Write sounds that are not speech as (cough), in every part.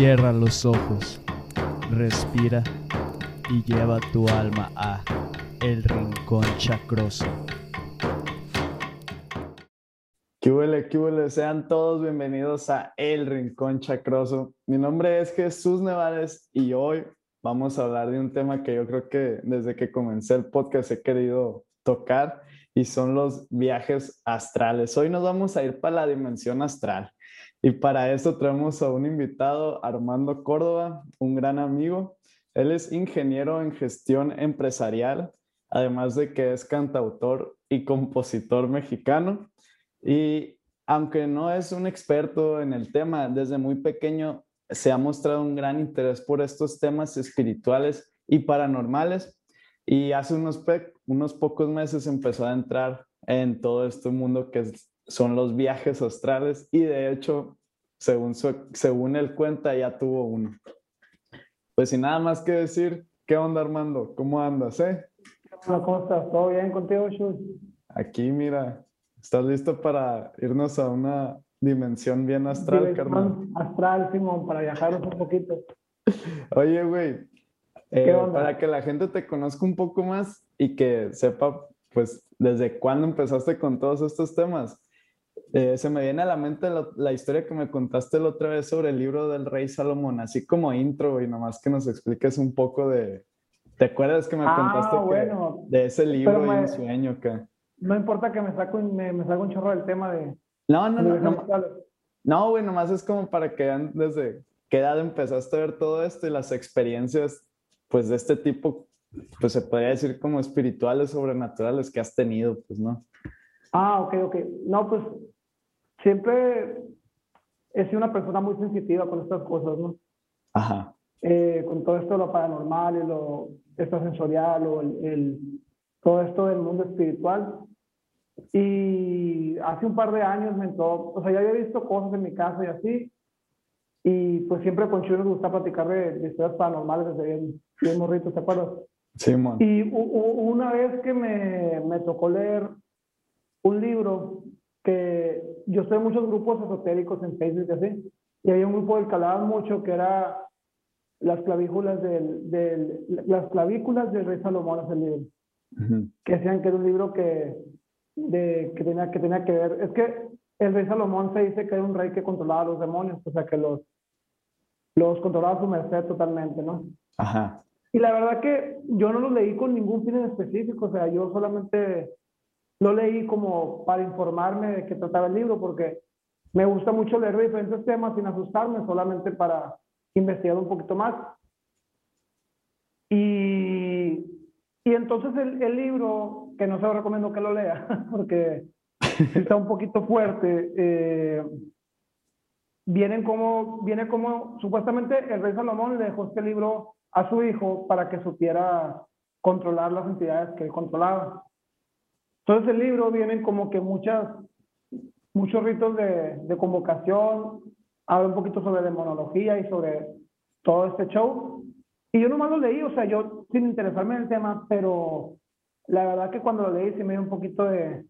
Cierra los ojos, respira y lleva tu alma a El Rincón Chacroso. ¿Qué huele? Sean todos bienvenidos a El Rincón Chacroso. Mi nombre es Jesús Nevades y hoy vamos a hablar de un tema que yo creo que desde que comencé el podcast he querido tocar y son los viajes astrales. Hoy nos vamos a ir para la dimensión astral. Y para eso traemos a un invitado, Armando Córdoba, un gran amigo. Él es ingeniero en gestión empresarial, además de que es cantautor y compositor mexicano. Y aunque no es un experto en el tema, desde muy pequeño se ha mostrado un gran interés por estos temas espirituales y paranormales. Y hace unos, unos pocos meses empezó a entrar en todo este mundo que es son los viajes astrales y de hecho, según, según él cuenta, ya tuvo uno. Pues sin nada más que decir, ¿qué onda Armando? ¿Cómo andas, eh? ¿Cómo estás? ¿Todo bien contigo, Shul? Aquí, mira, ¿estás listo para irnos a una dimensión bien astral, carnal? Astral, Simón, para viajar un poquito. Oye, güey, eh, para que la gente te conozca un poco más y que sepa, pues, desde cuándo empezaste con todos estos temas. Eh, se me viene a la mente la, historia que me contaste la otra vez sobre el libro del rey Salomón, así como intro y nomás que nos expliques un poco de... ¿Te acuerdas que me ah, contaste bueno, de ese libro y un sueño que... No importa que me saco me, me un chorro del tema de... No, no, no. No, no, güey, nomás es como para que desde qué edad empezaste a ver todo esto y las experiencias, pues, de este tipo, pues se podría decir como espirituales, sobrenaturales que has tenido, pues, ¿no? Ah, ok, ok. No, pues siempre he sido una persona muy sensitiva con estas cosas, ¿no? Ajá. Eh, con todo esto de lo paranormal y lo extrasensorial o el, todo esto del mundo espiritual. Y hace un par de años me entró, o sea, ya había visto cosas en mi casa y así. Y pues siempre con Chuy nos gusta platicar de, historias paranormales desde bien, bien morritos, ¿te acuerdas? Sí, man. Y una vez que me, me tocó leer un libro que yo estoy en muchos grupos esotéricos en Facebook y así, y había un grupo del que hablaban mucho que era las clavículas del, del, las clavículas del rey Salomón es el libro. Que decían que era un libro que, de, que, tenía, que tenía que ver. Es que el rey Salomón se dice que era un rey que controlaba a los demonios, o sea que los, los controlaba a su merced totalmente, ¿no? Ajá. Y la verdad que yo no lo leí con ningún fin en específico, o sea, yo solamente lo leí como para informarme de qué trataba el libro, porque me gusta mucho leer diferentes temas sin asustarme, solamente para investigar un poquito más. Y, y entonces el, libro, que no se lo recomiendo que lo lea, (laughs) porque está un poquito fuerte, eh, vienen como, viene como, supuestamente el rey Salomón le dejó este libro a su hijo para que supiera controlar las entidades que él controlaba. Entonces el libro vienen como que muchas, muchos ritos de, de convocación, habla un poquito sobre demonología y sobre todo este show. Y yo nomás lo leí, o sea, yo sin interesarme en el tema, pero la verdad que cuando lo leí sí me dio un poquito de,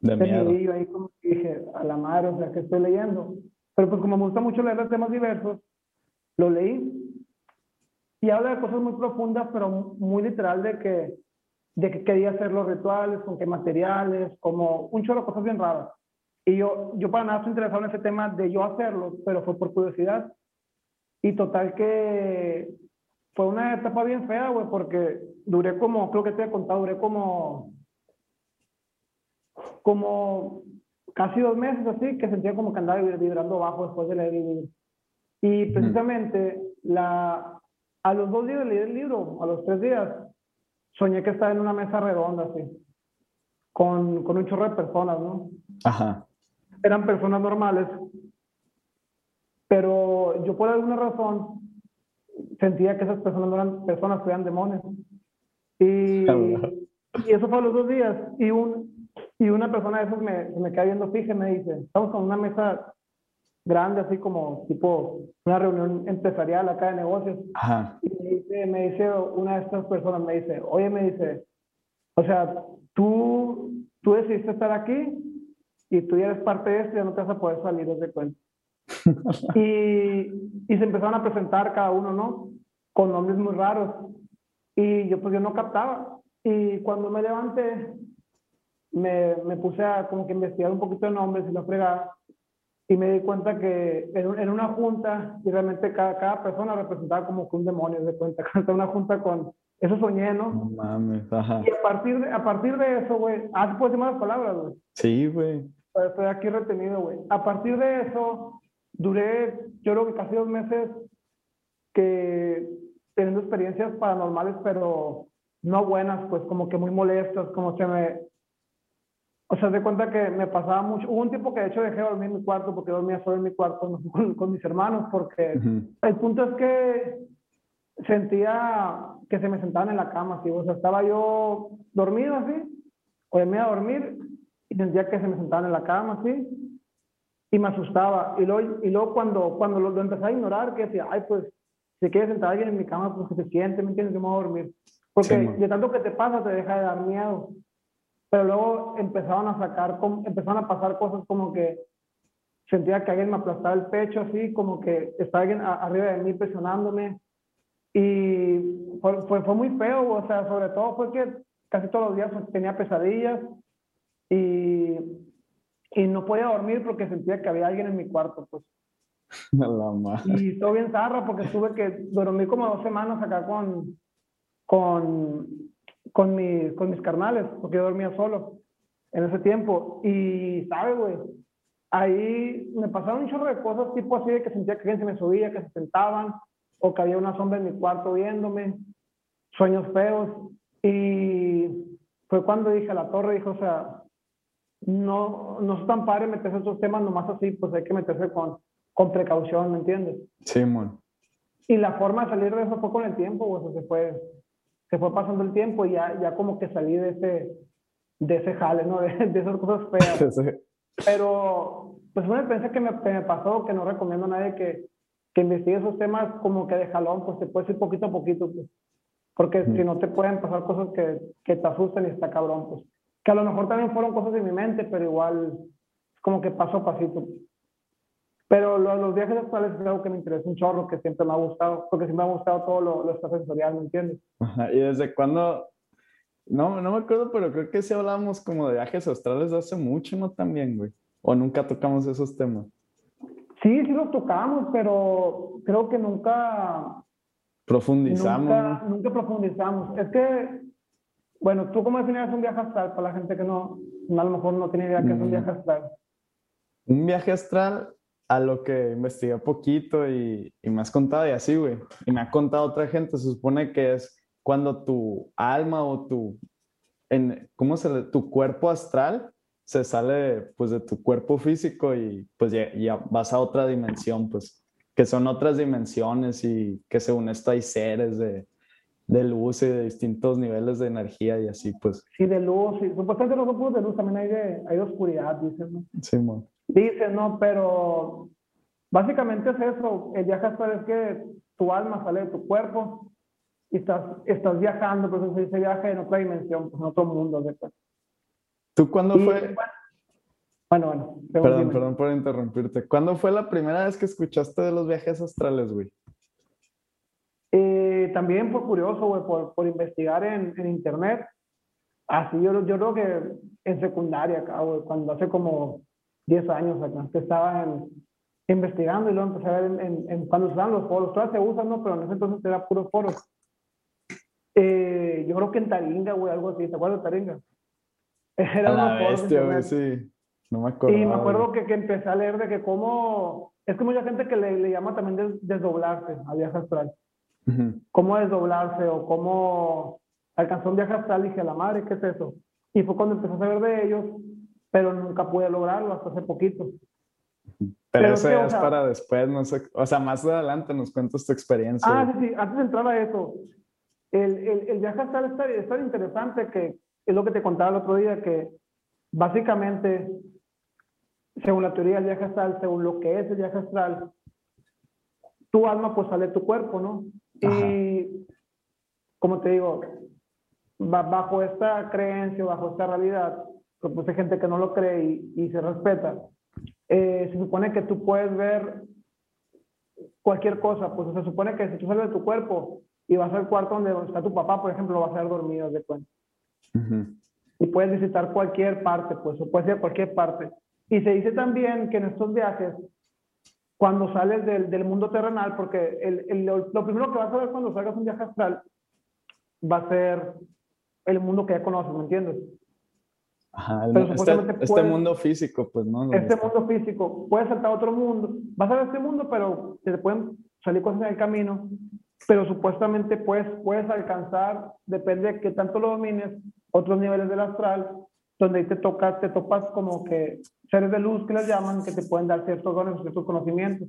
de, miedo. ahí como dije, a la madre, o sea, que estoy leyendo. Pero pues como me gusta mucho leer los temas diversos, lo leí. Y habla de cosas muy profundas, pero muy literal de que de que quería hacer los rituales, con qué materiales, como un chorro de cosas bien raras. Y yo, yo para nada estoy interesado en ese tema de yo hacerlo, pero fue por curiosidad. Y total que fue una etapa bien fea, güey, porque duré como, creo que te he contado, duré como, como casi dos meses así, que sentía como que andaba vibrando bajo después de leer el libro. Y precisamente la, a los dos días de leer el libro, a los tres días, soñé que estaba en una mesa redonda, así, con, con un chorro de personas, ¿no? Ajá. Eran personas normales, pero yo por alguna razón sentía que esas personas no eran personas, que eran demonios. Y, y eso fue a los dos días. Y, un, y una persona de esos me, me queda viendo fija y me dice, estamos con una mesa grande, así como tipo una reunión empresarial acá de negocios. Y me dice, me dice una de estas personas, me dice, oye, me dice, o sea, tú, tú decidiste estar aquí y tú ya eres parte de esto ya no te vas a poder salir de cuenta. (laughs) y, y se empezaron a presentar cada uno, ¿no? Con nombres muy raros. Y yo pues yo no captaba. Y cuando me levanté, me, me puse a como que investigar un poquito de nombres y la fregada. Y me di cuenta que en, en una junta, y realmente cada, cada persona representaba como que un demonio, de cuenta. (laughs) una junta con, eso soñé, ¿no? No mames, ajá. Y a partir de, a partir de eso, güey, ah, ¿se puede decir malas palabras, güey? Sí, güey. Pero Estoy aquí retenido, güey. A partir de eso, duré, yo creo que casi dos meses que teniendo experiencias paranormales, pero no buenas, pues como que muy molestas, como se me... O sea, de cuenta que me pasaba mucho. Hubo un tiempo que de hecho dejé de dormir en mi cuarto porque dormía solo en mi cuarto (laughs) con, con, mis hermanos, porque Ujú. el punto es que sentía que se me sentaban en la cama, así, o sea, estaba yo dormido así, o me iba a dormir y sentía que se me sentaban en la cama así, y me asustaba. Y luego, y luego cuando, cuando lo, lo empecé a ignorar, que decía, ay, pues, si quiere sentar alguien en mi cama, pues que se siente, ¿me entiendes? Yo me voy a dormir. Porque Sí, de tanto que te pasa, te deja de dar miedo. Pero luego empezaban a sacar, empezaron a pasar cosas como que sentía que alguien me aplastaba el pecho así, como que estaba alguien a- arriba de mí presionándome. Y fue, fue, fue muy feo, o sea, sobre todo fue que casi todos los días tenía pesadillas y, y no podía dormir porque sentía que había alguien en mi cuarto, pues. (laughs) La madre. Y todo bien zarra porque tuve que dormir como dos semanas acá con, con, con, mis, con mis carnales, porque yo dormía solo en ese tiempo. Y, ¿sabes, güey? Ahí me pasaron un chorro de cosas, tipo así de que sentía que alguien se me subía, que se sentaban, o que había una sombra en mi cuarto viéndome, sueños feos. Y fue cuando dije a la torre, dijo, o sea, no, no es tan padre meterse en estos temas nomás así, pues hay que meterse con, con precaución, ¿me entiendes? Sí, man. Y la forma de salir de eso fue con el tiempo, o sea, se fue, se fue pasando el tiempo y ya, ya como que salí de ese, de ese jale, ¿no? (laughs) De, de esas cosas feas. (laughs) Ese- Pero, pues una experiencia que me, que me pasó, que no recomiendo a nadie que, que investigue esos temas como que de jalón, pues se puede ir poquito a poquito, pues. Porque Mm. si no te pueden pasar cosas que, que te asustan y está cabrón, pues. Que a lo mejor también fueron cosas de mi mente, pero igual es como que paso a pasito. pues. Pero lo- los viajes astrales es algo que me interesa un chorro, que siempre me ha gustado, porque siempre me ha gustado todo lo, lo extrasensorial, ¿me entiendes? Ajá, ¿Y desde cuándo? No, no me acuerdo, pero creo que sí hablamos como de viajes astrales hace mucho, ¿no? También, güey. O nunca tocamos esos temas. Sí, sí los tocamos, pero creo que nunca, Profundizamos. Nunca, ¿no? nunca profundizamos. Es que, bueno, ¿tú cómo definirías un viaje astral para la gente que no, a lo mejor no tiene idea qué es un Mm. viaje astral? Un viaje astral a lo que investigué poquito y, y me has contado y así, güey. Y me ha contado otra gente. Se supone que es cuando tu alma o tu, en, ¿cómo se le, tu cuerpo astral se sale pues de tu cuerpo físico y pues ya, ya vas a otra dimensión, pues que son otras dimensiones y que según esto hay seres de, de luz y de distintos niveles de energía y así, pues, Sí, de luz, sí. Supuestamente no son puros de luz, también hay de, hay de oscuridad, dicen, ¿no? Simón. Dicen, ¿no? Pero básicamente es eso. El viaje astral es que tu alma sale de tu cuerpo y estás, estás viajando, pues se dice viaje en otra dimensión, pues en otro mundo. ¿de acuerdo? ¿Tú cuándo Y, fue? Bueno, bueno. Perdón, dime. perdón por interrumpirte. ¿Cuándo fue la primera vez que escuchaste de los viajes astrales, güey? Eh, también por curioso, güey, por, por investigar en, en internet. Así yo, yo creo que en secundaria acá, güey, cuando hace como 10 años acá, que estaba en- investigando y luego empecé a ver en, en- en- cuando usaban los foros. Todavía se usan, ¿no? Pero en ese entonces era puros foros. Eh, yo creo que en Taringa, güey, algo así. ¿Te acuerdas de Taringa? (laughs) Era A la unos foros de bestia, güey, sí. No me acuerdo. Y me acuerdo que, que empecé a leer de que cómo... Es que mucha gente que le, le llama también des- desdoblarse a viaje astral cómo desdoblarse o cómo alcanzó un viaje astral y dije, la madre, ¿qué es eso? Y fue cuando empecé a saber de ellos, pero nunca pude lograrlo hasta hace poquito. Pero, pero eso es que, es sea- para después, no sé. O sea, más adelante nos cuentas tu experiencia. Ah, sí, sí, antes de entrar a eso, el, el, el viaje astral es tan, es tan interesante que es lo que te contaba el otro día, que básicamente, según la teoría del viaje astral, según lo que es el viaje astral, tu alma pues sale de tu cuerpo, ¿no? Y, como te digo, ba- bajo esta creencia, bajo esta realidad, pues pues, hay gente que no lo cree y, y se respeta. eh, se supone que tú puedes ver cualquier cosa, pues se supone que si tú sales de tu cuerpo y vas al cuarto donde está tu papá, por ejemplo, lo vas a ver dormido de cuenta. Y puedes visitar cualquier parte, pues, o puede ser cualquier parte. Y se dice también que en estos viajes, cuando sales del, del mundo terrenal, porque el, el, lo, primero que vas a ver cuando salgas un viaje astral va a ser el mundo que ya conoces, ¿me entiendes? Ajá, este, este mundo físico, pues, ¿no? Este mundo físico. Puedes saltar a otro mundo. Vas a ver este mundo, pero te pueden salir cosas en el camino. Pero supuestamente puedes, puedes alcanzar, depende de qué tanto lo domines, otros niveles del astral, donde ahí te tocas, te topas como que seres de luz que les llaman, que te pueden dar ciertos dones, ciertos conocimientos.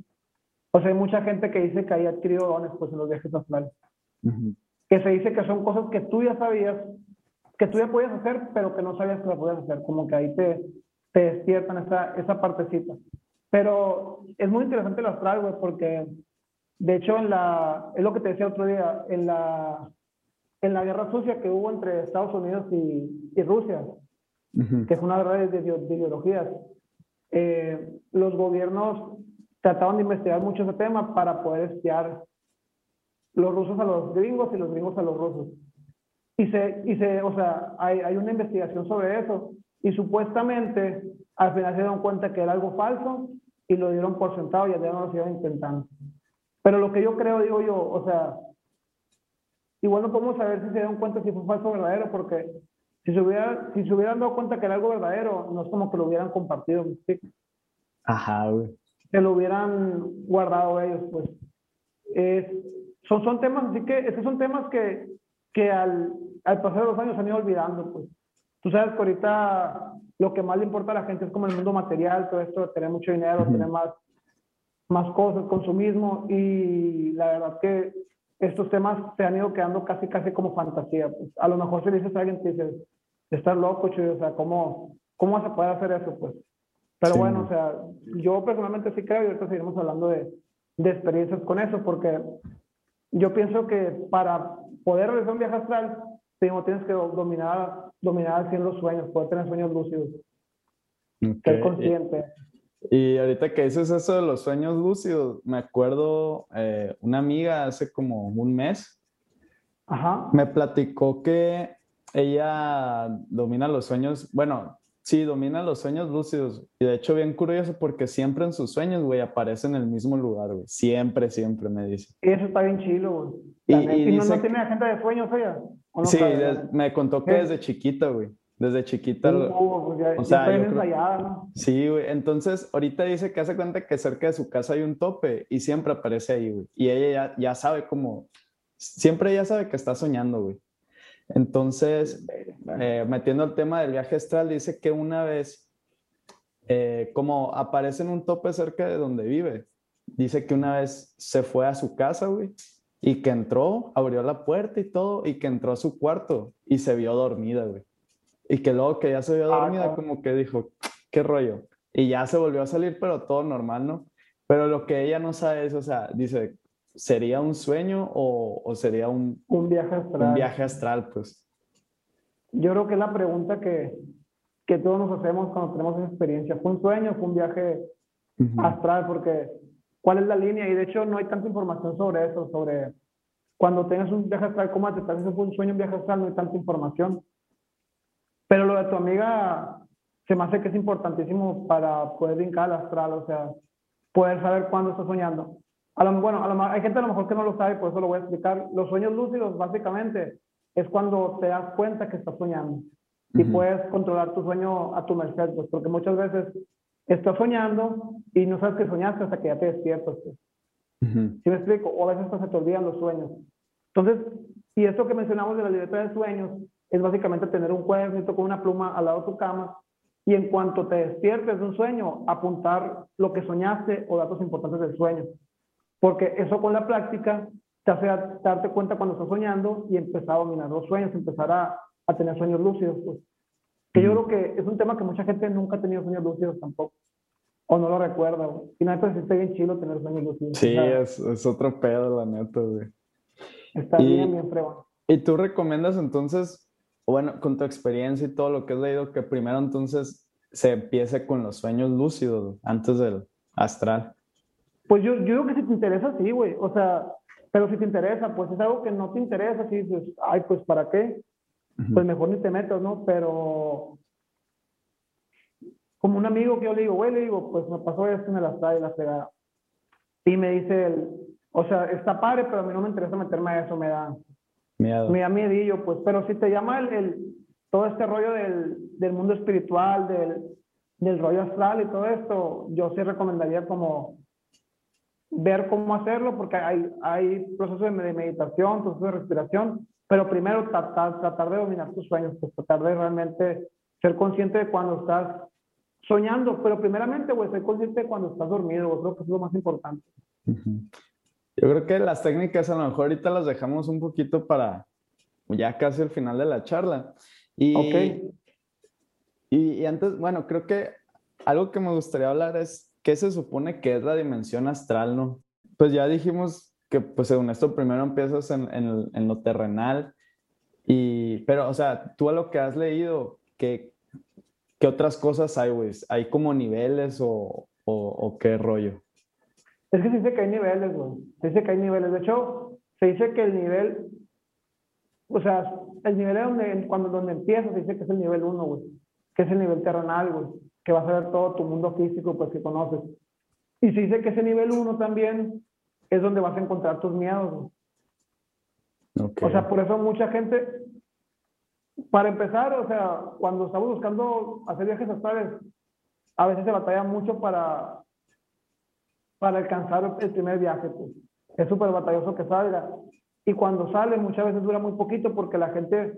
O sea, hay mucha gente que dice que hay adquirido dones pues, en los viajes astrales. Que se dice que son cosas que tú ya sabías, que tú ya podías hacer, pero que no sabías que las podías hacer, como que ahí te, te despiertan esa, esa partecita. Pero es muy interesante el astral, güey, porque de hecho en la, es lo que te decía otro día, en la, en la guerra sucia que hubo entre Estados Unidos y, y Rusia, que es una guerra de, de, ideologías, eh, los gobiernos trataban de investigar mucho ese tema para poder espiar los rusos a los gringos y los gringos a los rusos. Y se, y se o sea, hay, hay una investigación sobre eso. Y supuestamente al final se dieron cuenta que era algo falso y lo dieron por sentado y ya no lo siguen intentando. Pero lo que yo creo, digo yo, o sea, igual no podemos saber si se dieron cuenta si fue falso o verdadero, porque si se, hubiera, si se hubieran dado cuenta que era algo verdadero, no es como que lo hubieran compartido. Ajá, güey. Que lo hubieran guardado ellos, pues. son, son temas, así que, esos son temas que, que al, al pasar de los años se han ido olvidando, pues. Tú sabes que ahorita lo que más le importa a la gente es como el mundo material, todo esto tener mucho dinero, tener más, más cosas, consumismo, y la verdad que estos temas se han ido quedando casi, casi como fantasía. Pues. A lo mejor si le dices a alguien, te dices, estar loco, chido, o sea, ¿cómo, ¿cómo se puede hacer eso? Pues. Pero bueno, o sea, yo personalmente sí creo, y ahorita seguiremos hablando de, de experiencias con eso, porque yo pienso que para poder realizar un viaje astral, tienes que dominar, dominar al los sueños, poder tener sueños lúcidos. Ser consciente. Y, ahorita que dices eso de los sueños lúcidos, me acuerdo eh, una amiga hace como un mes, Ajá. me platicó que ella domina los sueños, bueno, Sí, domina los sueños lúcidos. Y de hecho, bien curioso porque siempre en sus sueños, güey, aparece en el mismo lugar, güey. Siempre, siempre me dice. Eso está bien chilo, güey. Y, no, tiene agenda de sueños ella? sí, me contó que desde chiquita, güey. Desde chiquita. Uh, pues ya, o sea, ensayada, ¿no? Sí, güey. Entonces, ahorita dice que hace cuenta que cerca de su casa hay un tope y siempre aparece ahí, güey. Y ella ya, ya sabe cómo. Siempre ella sabe que está soñando, güey. Entonces, eh, metiendo el tema del viaje astral, dice que una vez, eh, como aparece en un tope cerca de donde vive, dice que una vez se fue a su casa, güey, y que entró, abrió la puerta y todo, y que entró a su cuarto y se vio dormida, güey. Y que luego que ya se vio ah, dormida, como que dijo, ¿qué rollo? Y ya se volvió a salir, pero todo normal, ¿no? Pero lo que ella no sabe es, o sea, dice, ¿sería un sueño o, sería un, un, viaje astral? Un viaje astral, pues. Yo creo que es la pregunta que, que todos nos hacemos cuando tenemos esa experiencia. ¿Fue un sueño o fue un viaje astral? Porque, ¿cuál es la línea? Y de hecho no hay tanta información sobre eso, sobre cuando tengas un viaje astral, ¿cómo te estás fue un sueño, un viaje astral? No hay tanta información. Pero lo de tu amiga se me hace que es importantísimo para poder brincar al astral, o sea, poder saber cuándo estás soñando bueno, hay gente a lo mejor que no lo sabe, por eso lo voy a explicar. Los sueños lúcidos, básicamente, es cuando te das cuenta que estás soñando y puedes controlar tu sueño a tu merced, pues, porque muchas veces estás soñando y no sabes que soñaste hasta que ya te despiertas. Pues. ¿Sí me explico? O a veces hasta se te olvidan los sueños. Entonces, y esto que mencionamos de la libertad de sueños es básicamente tener un cuadernito con una pluma al lado de tu cama y en cuanto te despiertes de un sueño, apuntar lo que soñaste o datos importantes del sueño. Porque eso con la práctica te hace darte cuenta cuando estás soñando y empezar a dominar los sueños, empezar a, a tener sueños lúcidos. Pues. Que yo creo que es un tema que mucha gente nunca ha tenido sueños lúcidos tampoco. O no lo recuerda. Y nada, pues está bien chido tener sueños lúcidos. Sí, es, es, otro pedo, la neta, güey. Está bien, bien fregón. ¿Y tú recomiendas entonces, bueno, con tu experiencia y todo lo que has leído, que primero entonces se empiece con los sueños lúcidos antes del astral. Pues yo, yo digo que si te interesa, sí, güey. O sea, pero si te interesa, pues es algo que no te interesa, si dices, ay, pues ¿para qué? Pues mejor ni te metas, ¿no? Pero como un amigo que yo le digo, güey, le digo, pues me pasó esto en el astral y la pegada. Y me dice él, o sea, está padre, pero a mí no me interesa meterme a eso, me da miedo. Me da miedillo, pues. Pero si te llama el, todo este rollo del, del mundo espiritual, del, del rollo astral y todo esto, yo sí recomendaría como ver cómo hacerlo, porque hay, hay procesos de meditación, procesos de respiración, pero primero tratar, tratar de dominar tus sueños, pues tratar de realmente ser consciente de cuando estás soñando, pero primeramente, güey, ser consciente de cuando estás dormido, creo que es lo más importante. Yo creo que las técnicas a lo mejor ahorita las dejamos un poquito para ya casi el final de la charla. Y, ok. Y, y antes, bueno, creo que algo que me gustaría hablar es qué se supone que es la dimensión astral, ¿no? Pues ya dijimos que, pues según esto, primero empiezas en, en, en lo terrenal, y, pero, o sea, tú a lo que has leído, ¿qué, qué otras cosas hay, güey? ¿Hay como niveles o, o, o, qué rollo? Es que se dice que hay niveles, güey. Se dice que hay niveles. De hecho, se dice que el nivel, o sea, el nivel donde, cuando donde empieza, se dice que es el nivel 1, güey. Que es el nivel terrenal, güey. Que vas a ver todo tu mundo físico, pues que conoces. Y se dice que ese nivel 1 también es donde vas a encontrar tus miedos. Okay. O sea, por eso mucha gente, para empezar, o sea, cuando estamos buscando hacer viajes astrales, a veces se batalla mucho para, para alcanzar el primer viaje. Pues. Es súper batalloso que salga. Y cuando sale, muchas veces dura muy poquito porque la gente,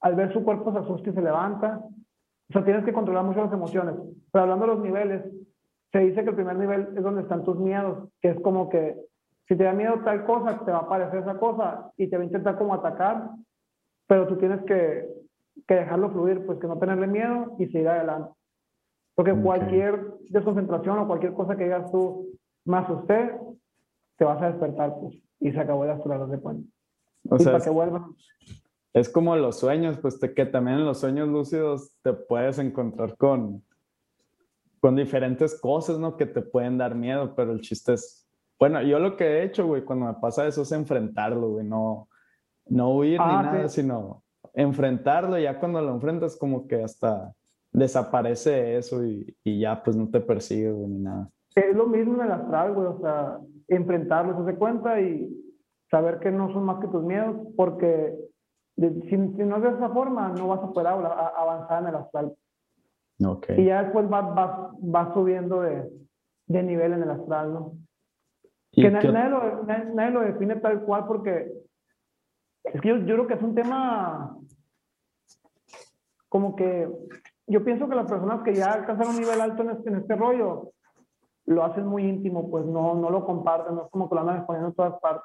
al ver su cuerpo, se asusta y se levanta. O sea, tienes que controlar mucho las emociones. Pero hablando de los niveles, se dice que el primer nivel es donde están tus miedos, que es como que si te da miedo tal cosa, te va a aparecer esa cosa y te va a intentar como atacar, pero tú tienes que, que dejarlo fluir, pues que no tenerle miedo y seguir adelante. Porque okay. cualquier desconcentración o cualquier cosa que digas tú, más usted, te vas a despertar, pues, y se acabó de astral de cuenta. O y sea, para que vuelvan. Es como los sueños, pues te, que también en los sueños lúcidos te puedes encontrar con, con diferentes cosas, ¿no? Que te pueden dar miedo, pero el chiste es bueno, yo lo que he hecho, güey, cuando me pasa eso es enfrentarlo, güey, no, no huir Ah, ni nada, sí. sino enfrentarlo. Ya cuando lo enfrentas, como que hasta desaparece eso y, y ya pues no te persigue, güey, ni nada. Es lo mismo en el astral, güey, o sea, enfrentarlos, hace cuenta y saber que no son más que tus miedos, porque de- si, si no es de esa forma, no vas a poder avanzar en el astral. Ok. Y ya después vas, vas, vas subiendo de, de nivel en el astral, ¿no? ¿Y Que na- qué- nadie, lo, nadie, nadie lo define tal cual porque es que yo, yo creo que es un tema como que yo pienso que las personas que ya alcanzaron un nivel alto en este, en este rollo lo hacen muy íntimo, pues no, no lo comparten, no es como que lo andan exponiendo en todas partes.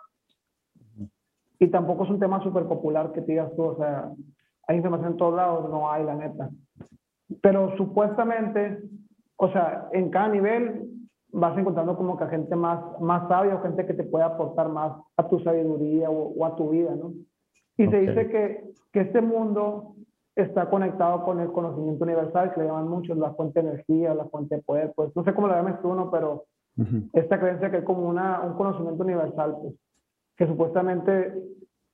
Y tampoco es un tema súper popular que te digas tú, o sea, hay información en todos lados, no hay, la neta. Pero supuestamente, o sea, en cada nivel vas encontrando como que a gente más, más sabia o gente que te puede aportar más a tu sabiduría o, o a tu vida, ¿no? Y se Ok. dice que, que este mundo está conectado con el conocimiento universal, que le llaman muchos la fuente de energía, la fuente de poder, pues no sé cómo lo llames tú, ¿no? Pero esta creencia que es como una, un conocimiento universal, pues, que supuestamente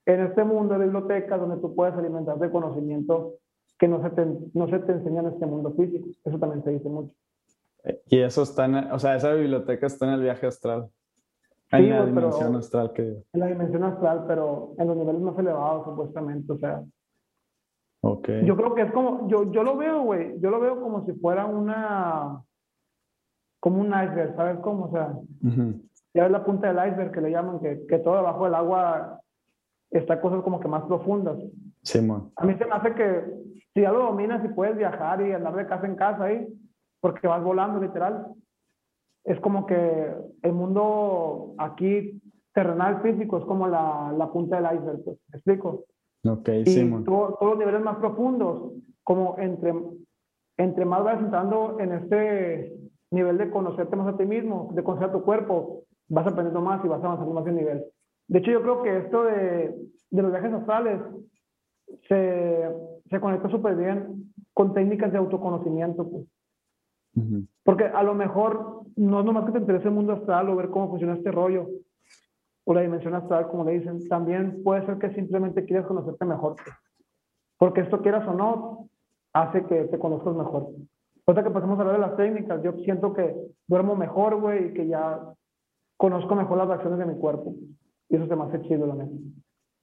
en este mundo de bibliotecas donde tú puedes alimentar de conocimiento que no se te, no se te enseña en este mundo físico. Eso también se dice mucho. Y eso está en, o sea, esa biblioteca está en el viaje astral. Sí, en la güey, pero- dimensión astral que... En la dimensión astral, pero en los niveles más elevados, supuestamente. O sea, Ok. yo creo que es como, yo, yo lo veo, güey, yo lo veo como si fuera una, como un iceberg, ¿sabes cómo? O sea, Ujú. Ya ves la punta del iceberg que le llaman, que, que todo debajo del agua está cosas como que más profundas. Simón. A mí se me hace que si ya lo dominas y puedes viajar y andar de casa en casa ahí, porque vas volando literal, es como que el mundo aquí terrenal físico es como la, la punta del iceberg, pues, ¿me explico? Ok, Y Simón. todo- todos los niveles más profundos, como entre, entre más vas entrando en este nivel de conocerte más a ti mismo, de conocer a tu cuerpo, vas aprendiendo más y vas avanzando más de nivel. De hecho, yo creo que esto de, de los viajes astrales se, se conecta súper bien con técnicas de autoconocimiento. Pues. Porque a lo mejor no es nomás que te interese el mundo astral o ver cómo funciona este rollo o la dimensión astral, como le dicen, también puede ser que simplemente quieras conocerte mejor. Porque esto quieras o no, hace que te conozcas mejor. Cosa que pasemos a hablar de las técnicas, yo siento que duermo mejor, güey, y que ya conozco mejor las reacciones de mi cuerpo. Y eso se me hace chido, la neta.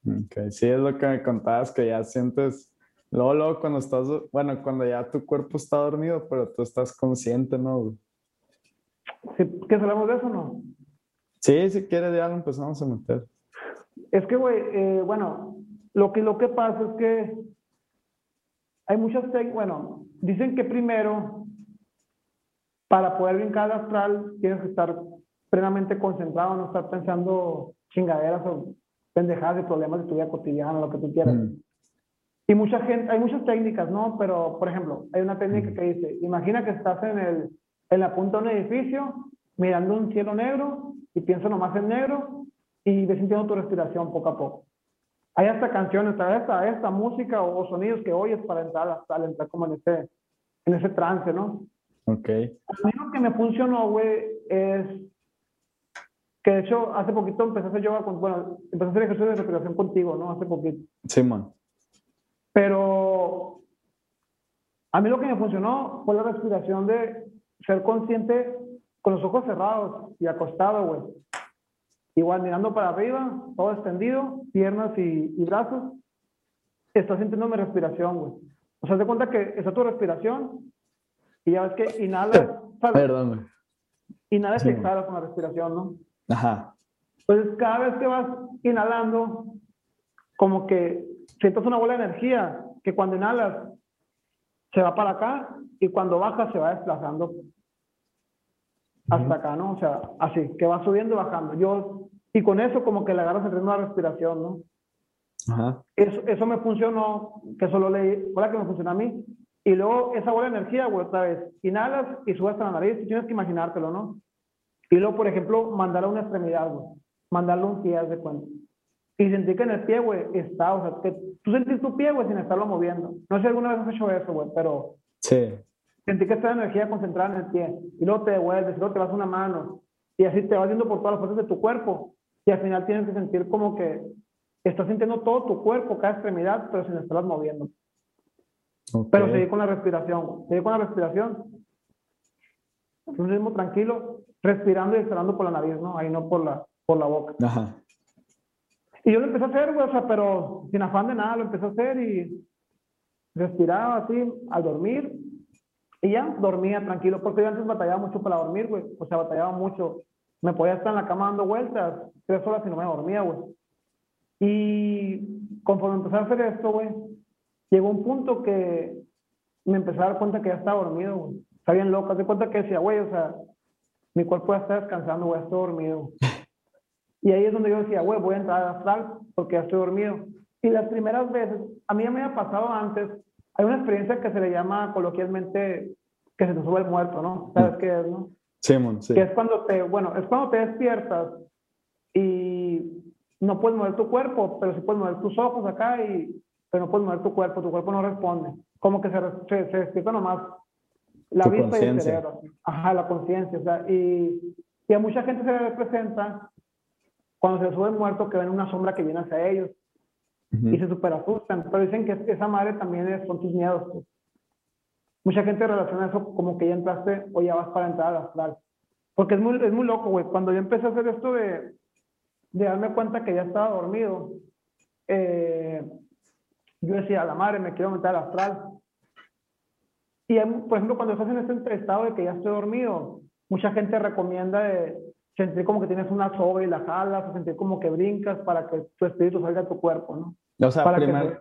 Ok, sí, es lo que me contabas, que ya sientes, luego, luego cuando estás, bueno, cuando ya tu cuerpo está dormido, pero tú estás consciente, ¿no? ¿Sí, ¿Que hablamos de eso o no? Sí, si quieres ya lo empezamos a meter. Es que, güey, eh, bueno, lo que, lo que pasa es que hay muchas, bueno, dicen que primero, para poder brincar al astral, tienes que estar plenamente concentrado, no estar pensando chingaderas o pendejadas de problemas de tu vida cotidiana, lo que tú quieras. Mm. Y mucha gente, hay muchas técnicas, ¿no? Pero, por ejemplo, hay una técnica mm. que dice, imagina que estás en, el, en la punta de un edificio, mirando un cielo negro, y piensa nomás en negro, y ves sintiendo tu respiración poco a poco. Hay hasta canciones, esta, esta música o, sonidos que oyes para entrar hasta entrar como en ese, en ese trance, ¿no? Ok. A mí lo que me funcionó, güey, es que de hecho hace poquito empecé a hacer yoga, con, bueno, empecé a hacer ejercicio de respiración contigo, ¿no? Hace poquito. Sí, man. Pero a mí lo que me funcionó fue la respiración de ser consciente con los ojos cerrados y acostado, güey. Igual mirando para arriba, todo extendido, piernas y, brazos. Estás sintiendo mi respiración, güey. O sea, te cuenta que está tu respiración y ya ves que inhalas. (laughs) Perdón, güey. Inhalas y exhalas con la respiración, ¿no? Ajá. Pues cada vez que vas inhalando, como que sientes una bola de energía que cuando inhalas se va para acá y cuando baja se va desplazando hasta acá, ¿no? O sea, así, que va subiendo y bajando. Yo y con eso como que le agarras el ritmo de la respiración, ¿no? Ajá. Eso, eso me funcionó, que solo leí, fue la que me funcionó a mí. Y luego esa bola de energía, güey, otra vez, inhalas y subes hasta la nariz, tienes que imaginártelo, ¿no? Y luego, por ejemplo, mandarle una extremidad, güey, mandarle un pie, haz de cuenta. Y sentir que en el pie, güey, está, o sea, que tú sentís tu pie, güey, sin estarlo moviendo. No sé si alguna vez has hecho eso, güey, pero... Sí. Sentí que está la energía concentrada en el pie. Y luego te devuelves, y luego te vas una mano. Y así te vas yendo por todas las partes de tu cuerpo y al final tienes que sentir como que estás sintiendo todo tu cuerpo, cada extremidad, pero sin estarlas moviendo. Pero seguir con la respiración, seguir con la respiración. Un ritmo tranquilo, respirando y exhalando por la nariz, ¿no? Ahí no por la, por la boca. Ajá. Y yo lo empecé a hacer, güey, o sea, pero sin afán de nada, lo empecé a hacer y respiraba así al dormir y ya dormía tranquilo, porque yo antes batallaba mucho para dormir, güey, o sea, batallaba mucho me podía estar en la cama dando vueltas tres horas y no me dormía, güey. Y conforme empecé a hacer esto, güey, llegó un punto que me empecé a dar cuenta que ya estaba dormido, güey. Está bien loco. Haz cuenta que decía, güey, o sea, mi cuerpo ya está descansando, güey, estoy dormido. Y ahí es donde yo decía, güey, voy a entrar a astral porque ya estoy dormido. Y las primeras veces, a mí ya me había pasado antes, hay una experiencia que se le llama coloquialmente que se te sube el muerto, ¿no? ¿Sabes qué es, no? sí. Que es cuando te, bueno, es cuando te despiertas y no puedes mover tu cuerpo, pero sí puedes mover tus ojos acá y, pero no puedes mover tu cuerpo, tu cuerpo no responde. Como que se, se, despierta nomás la vista y el cerebro. Ajá, la conciencia. O sea, y, y, a mucha gente se le presenta cuando se sube muerto que ven una sombra que viene hacia ellos y se super asustan. Pero dicen que esa madre también es, son tus miedos. Pues. Mucha gente relaciona eso como que ya entraste o ya vas para entrar al astral. Porque es muy, es muy loco, güey. Cuando yo empecé a hacer esto de, de darme cuenta que ya estaba dormido, eh, yo decía, a la madre, me quiero meter al astral. Y, por ejemplo, cuando estás en este estado de que ya estoy dormido, mucha gente recomienda de sentir como que tienes una soga y la jalas, o sentir como que brincas para que tu espíritu salga de tu cuerpo, ¿no? O sea, primero,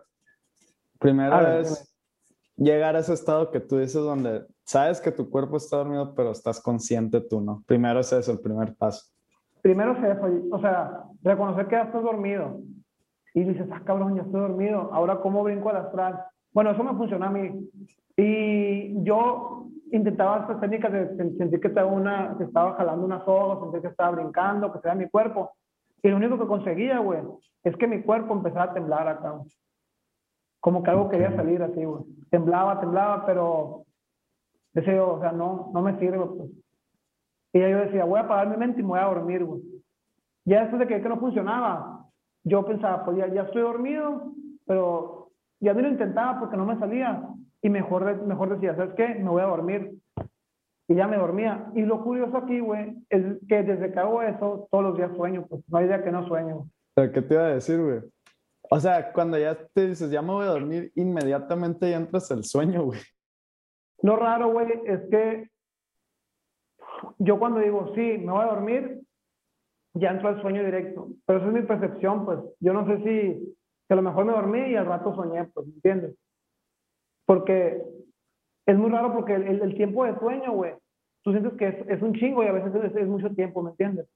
primero es llegar a ese estado que tú dices donde sabes que tu cuerpo está dormido, pero estás consciente tú, ¿no? Primero es eso, el primer paso. Primero es eso, o sea, reconocer que ya estás dormido. Y dices, ah, cabrón, ya estoy dormido, ahora ¿cómo brinco al astral? Bueno, eso me funcionó a mí. Y yo intentaba estas técnicas de sentir que estaba, una, que estaba jalando una soga, sentir que estaba brincando, que se mi cuerpo. Y lo único que conseguía, güey, es que mi cuerpo empezaba a temblar acá. Como que algo quería salir así, güey. Temblaba, temblaba, pero Decía yo, o sea, no, no me sirve, pues. Y yo decía, voy a apagar mi mente y me voy a dormir, güey. Ya después de que, que no funcionaba, yo pensaba, pues ya, ya estoy dormido, pero ya no lo intentaba porque no me salía. Y mejor, mejor decía, ¿sabes qué? Me voy a dormir. Y ya me dormía. Y lo curioso aquí, güey, es que desde que hago eso, todos los días sueño, pues no hay día que no sueño. ¿Pero qué te iba a decir, güey? O sea, cuando ya te dices, ya me voy a dormir, inmediatamente ya entras el sueño, güey. Lo raro, güey, es que yo cuando digo, sí, me voy a dormir, ya entro al sueño directo. Pero esa es mi percepción, pues. Yo no sé si, que a lo mejor me dormí y al rato soñé, pues, ¿me entiendes? Porque es muy raro porque el, tiempo de sueño, güey, tú sientes que es, es, un chingo y a veces es, es mucho tiempo, ¿me entiendes?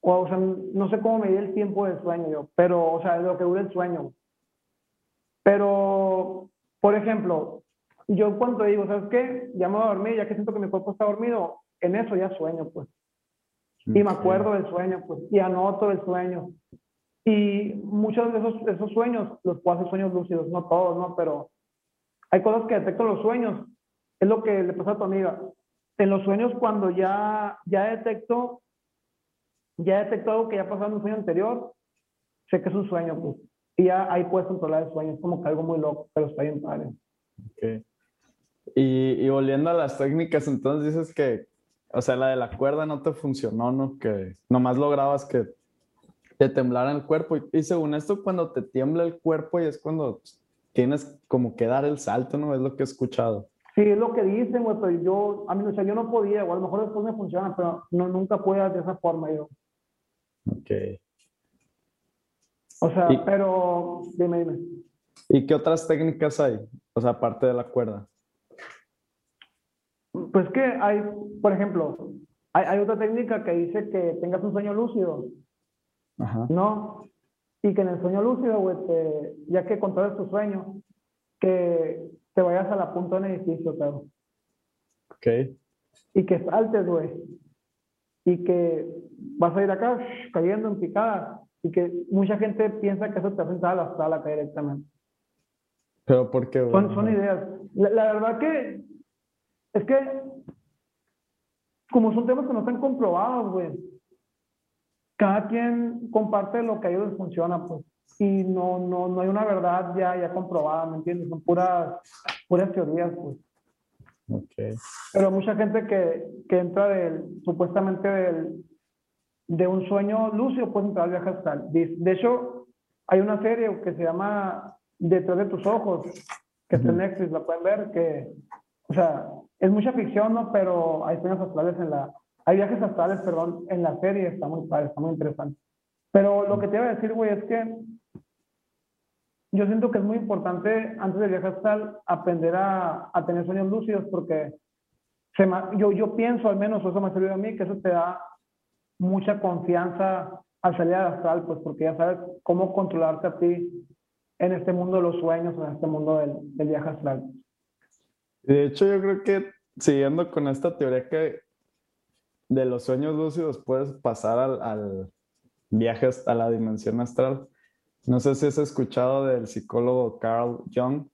O, o, sea, no sé cómo medir el tiempo de sueño yo, pero, o sea, lo que dura el sueño. Pero, por ejemplo, yo cuando digo, ¿sabes qué? Ya me voy a dormir, ya que siento que mi cuerpo está dormido, en eso ya sueño, pues. Y me acuerdo del sueño, pues, y anoto el sueño. Y muchos de esos, esos sueños los puedo hacer sueños lúcidos, no todos, ¿no? Pero hay cosas que detecto en los sueños. Es lo que le pasa a tu amiga. En los sueños, cuando ya, ya detecto, ya detecto algo que ya pasó en un sueño anterior, sé que es un sueño, pues. Y ya ahí puedes controlar el sueño. Es como que algo muy loco, pero está bien padre. Y, y, volviendo a las técnicas, entonces dices que, o sea, la de la cuerda no te funcionó, ¿no? Que nomás lograbas que te temblara el cuerpo. Y, y según esto, cuando te tiembla el cuerpo y es cuando tienes como que dar el salto, ¿no? Es lo que he escuchado. Sí, es lo que dicen, güey, pero yo, a mí, o sea, yo no podía, o a lo mejor después me funciona, pero no, nunca puedo de esa forma yo. Ok. O sea, pero, dime, dime. ¿Y qué otras técnicas hay? O sea, aparte de la cuerda. Pues que hay, por ejemplo, hay, hay otra técnica que dice que tengas un sueño lúcido. Ajá. ¿No? Y que en el sueño lúcido, güey, ya que controles tu sueño, que te vayas a la punta de un edificio, pero. Ok. Y que saltes, güey. Y que vas a ir acá cayendo en picada. Y que mucha gente piensa que eso te hace a la sala acá directamente. Pero ¿por qué? Son, son ideas. La, la, verdad que es que como son temas que no están comprobados, güey cada quien comparte lo que a ellos les funciona, pues. Y no, no, no hay una verdad ya, ya comprobada, ¿me entiendes? Son puras, puras teorías, pues. Okay. Pero mucha gente que, que entra del, supuestamente del, de un sueño lúcido puede entrar al viaje astral. De, de, hecho, hay una serie que se llama Detrás de tus ojos, que está en Netflix, la pueden ver, que, o sea, es mucha ficción, ¿no? Pero hay sueños astrales en la, hay viajes astrales, perdón, en la serie, está muy padre, está muy interesante. Pero lo que te iba a decir, güey, es que yo siento que es muy importante antes del viaje astral aprender a, a tener sueños lúcidos porque se yo, yo pienso al menos, eso me ha servido a mí, que eso te da mucha confianza al salir al astral, pues porque ya sabes cómo controlarte a ti en este mundo de los sueños, en este mundo del, del viaje astral. De hecho, yo creo que siguiendo con esta teoría que de los sueños lúcidos puedes pasar al, al viaje a la dimensión astral. No sé si has escuchado del psicólogo Carl Jung.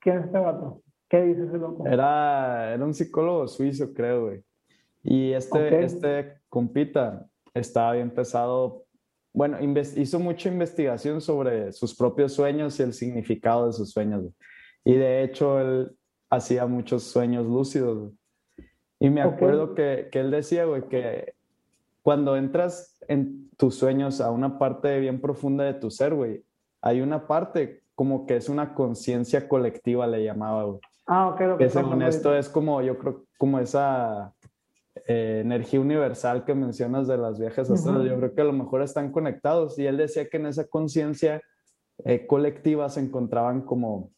¿Quién es este vato? ¿Qué dice ese loco? Era, era un psicólogo suizo, creo, güey. Y este, este compita estaba bien pesado. Bueno, hizo mucha investigación sobre sus propios sueños y el significado de sus sueños. Y de hecho, él hacía muchos sueños lúcidos. Y me acuerdo que, que, él decía, güey, que cuando entras en tus sueños a una parte bien profunda de tu ser, güey, hay una parte como que es una conciencia colectiva, le llamaba, güey. Ah, ok. Lo que, que según esto es como, yo creo, como esa eh, energía universal que mencionas de las viajes astrales. Yo creo que a lo mejor están conectados. Y él decía que en esa conciencia eh, colectiva se encontraban como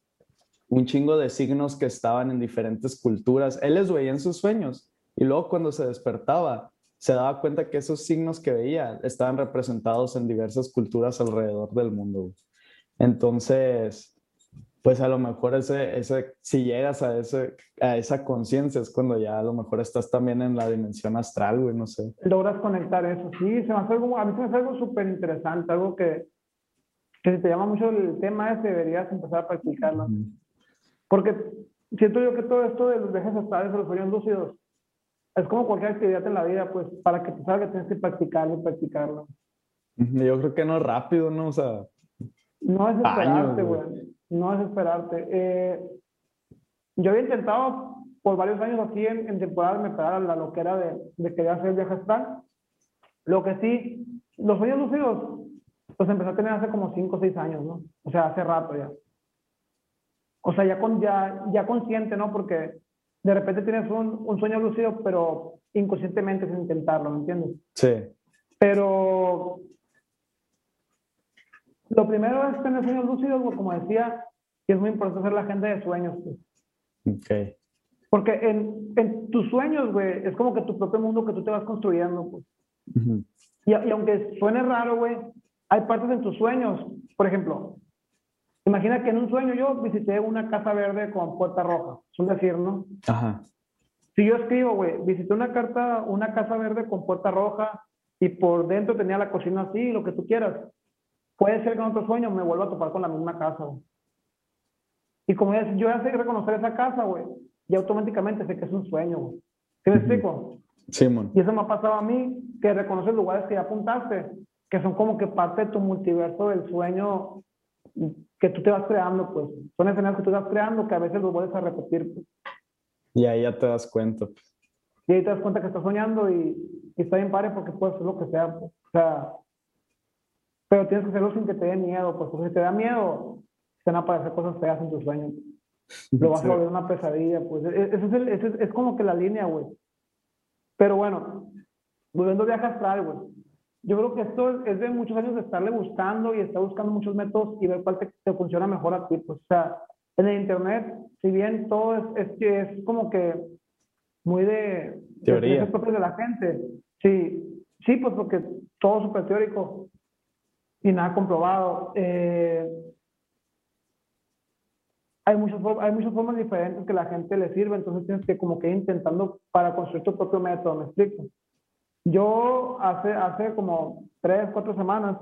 un chingo de signos que estaban en diferentes culturas. Él les veía en sus sueños y luego cuando se despertaba se daba cuenta que esos signos que veía estaban representados en diversas culturas alrededor del mundo. Entonces, pues a lo mejor ese, ese, si llegas a, ese, a esa conciencia es cuando ya a lo mejor estás también en la dimensión astral, güey, no sé. Logras conectar eso, sí, se me hace algo, a mí se me hace algo súper interesante, algo que, que si te llama mucho el tema ese, deberías empezar a practicarlo. Porque siento yo que todo esto de los viajes astrales, de los sueños lúcidos, es como cualquier actividad en la vida, pues para que te salga tienes que practicarlo y practicarlo. Yo creo que no es rápido, ¿no? O sea, no es esperarte, güey. No es esperarte. Eh, yo había intentado por varios años aquí en, en temporada me pegara la loquera de, de querer hacer el viaje astral. Lo que sí, los sueños lúcidos, pues empecé a tener hace como 5 o 6 años, ¿no? O sea, hace rato ya. O sea, ya, con, ya, ya consciente, ¿no? Porque de repente tienes un, un sueño lúcido, pero inconscientemente sin intentarlo, ¿me entiendes? Sí. Pero lo primero es tener sueños lúcidos, como decía, y es muy importante hacer la agenda de sueños. Pues. Ok. Porque en, en tus sueños, güey, es como que tu propio mundo que tú te vas construyendo, pues. y, y, aunque suene raro, güey, hay partes en tus sueños. Por ejemplo, imagina que en un sueño yo visité una casa verde con puerta roja. Es un decir, ¿no? Ajá. Si yo escribo, güey, visité una carta, una casa verde con puerta roja y por dentro tenía la cocina así, lo que tú quieras. Puede ser que en otro sueño me vuelva a topar con la misma casa, güey. Y como es, yo ya sé reconocer esa casa, güey, y automáticamente sé que es un sueño, güey. ¿Qué me explico? Sí, Y eso me ha pasado a mí, que reconoces lugares que ya apuntaste, que son como que parte de tu multiverso del sueño que tú te vas creando, pues. Son escenarios que tú vas creando que a veces los vuelves a repetir, pues. Y ahí ya te das cuenta, pues. Y ahí te das cuenta que estás soñando y, y está bien padre porque puedes hacer lo que sea, pues. O sea, pero tienes que hacerlo sin que te dé miedo, pues, porque si te da miedo, se van a aparecer cosas feas en tus sueños. Lo vas a volver una pesadilla, pues. E-, Eso es, el, eso es, es, como que la línea, güey. Pero bueno, volviendo a viaje astral, güey. Yo creo que esto es de muchos años de estarle buscando y estar buscando muchos métodos y ver cuál te, te funciona mejor a ti. Pues, o sea, en el internet, si bien todo es, es, es como que muy de teoría de la gente, sí, sí, pues porque todo súper teórico y nada comprobado. Eh, hay muchas, hay muchas formas diferentes que la gente le sirve, entonces tienes que como que ir intentando para construir tu propio método, ¿me explico? Yo hace, hace como tres, cuatro semanas,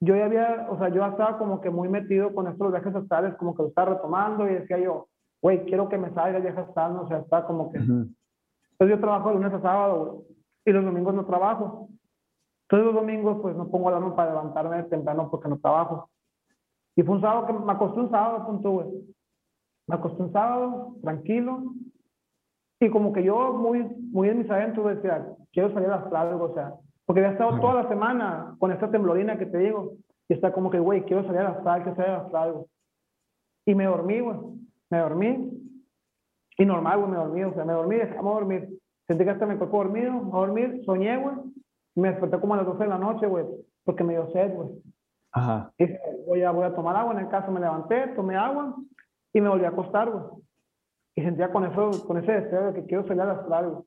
yo ya había, o sea, yo estaba como que muy metido con estos viajes astrales, como que lo estaba retomando y decía yo, güey, quiero que me salga el viaje astral, o sea, está como que... Uh -huh. Entonces yo trabajo de lunes a sábado, y los domingos no trabajo. Entonces los domingos pues no pongo alarma para levantarme temprano porque no trabajo. Y fue un sábado que me acosté un sábado, punto, güey. Me acosté un sábado, tranquilo. Y como que yo muy, muy en mis adentros decía, quiero salir a astral, o sea, porque había estado toda la semana con esta temblorina que te digo. Y está como que, güey, quiero salir a astral, quiero salir a astral, Y me dormí, güey. Me dormí. Y normal, güey, me dormí. O sea, me dormí, dejamos dormir. Sentí que hasta me cuerpo dormido, a dormir, soñé, güey. Me desperté como a las 12 de la noche, güey, porque me dio sed, güey. Ajá. Y dije, voy a, voy a tomar agua. En el caso me levanté, tomé agua y me volví a acostar, güey. Y sentía con, eso, con ese deseo de que quiero salir al astral, güey.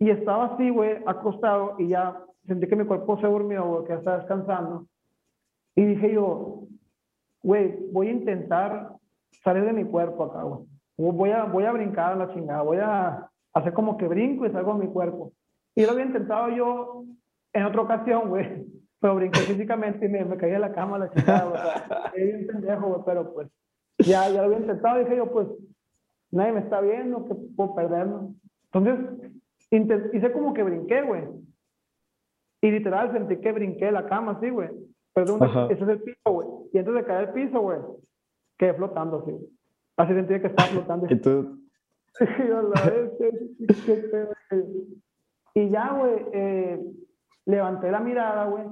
Y estaba así, güey, acostado y ya sentí que mi cuerpo se durmió, güey, que ya estaba descansando. Y dije yo, güey, voy a intentar salir de mi cuerpo acá, güey. Voy a, voy a brincar a la chingada, voy a hacer como que brinco y salgo de mi cuerpo. Y lo había intentado yo en otra ocasión, güey. (laughs) Pero brinqué físicamente y me, me caí de la cama a la chingada, güey. Era (laughs) un pendejo, güey, pero pues ya, ya lo había intentado. Dije yo, pues, nadie me está viendo, que puedo perderlo. Entonces, hice como que brinqué, güey. Y literal sentí que brinqué de la cama, así, güey. Perdón, ese es el piso, güey. Y antes de caer al piso, güey, quedé flotando, así. Así sentí que estaba flotando. ¿Y tú? (laughs) y ya, güey, eh, levanté la mirada, güey,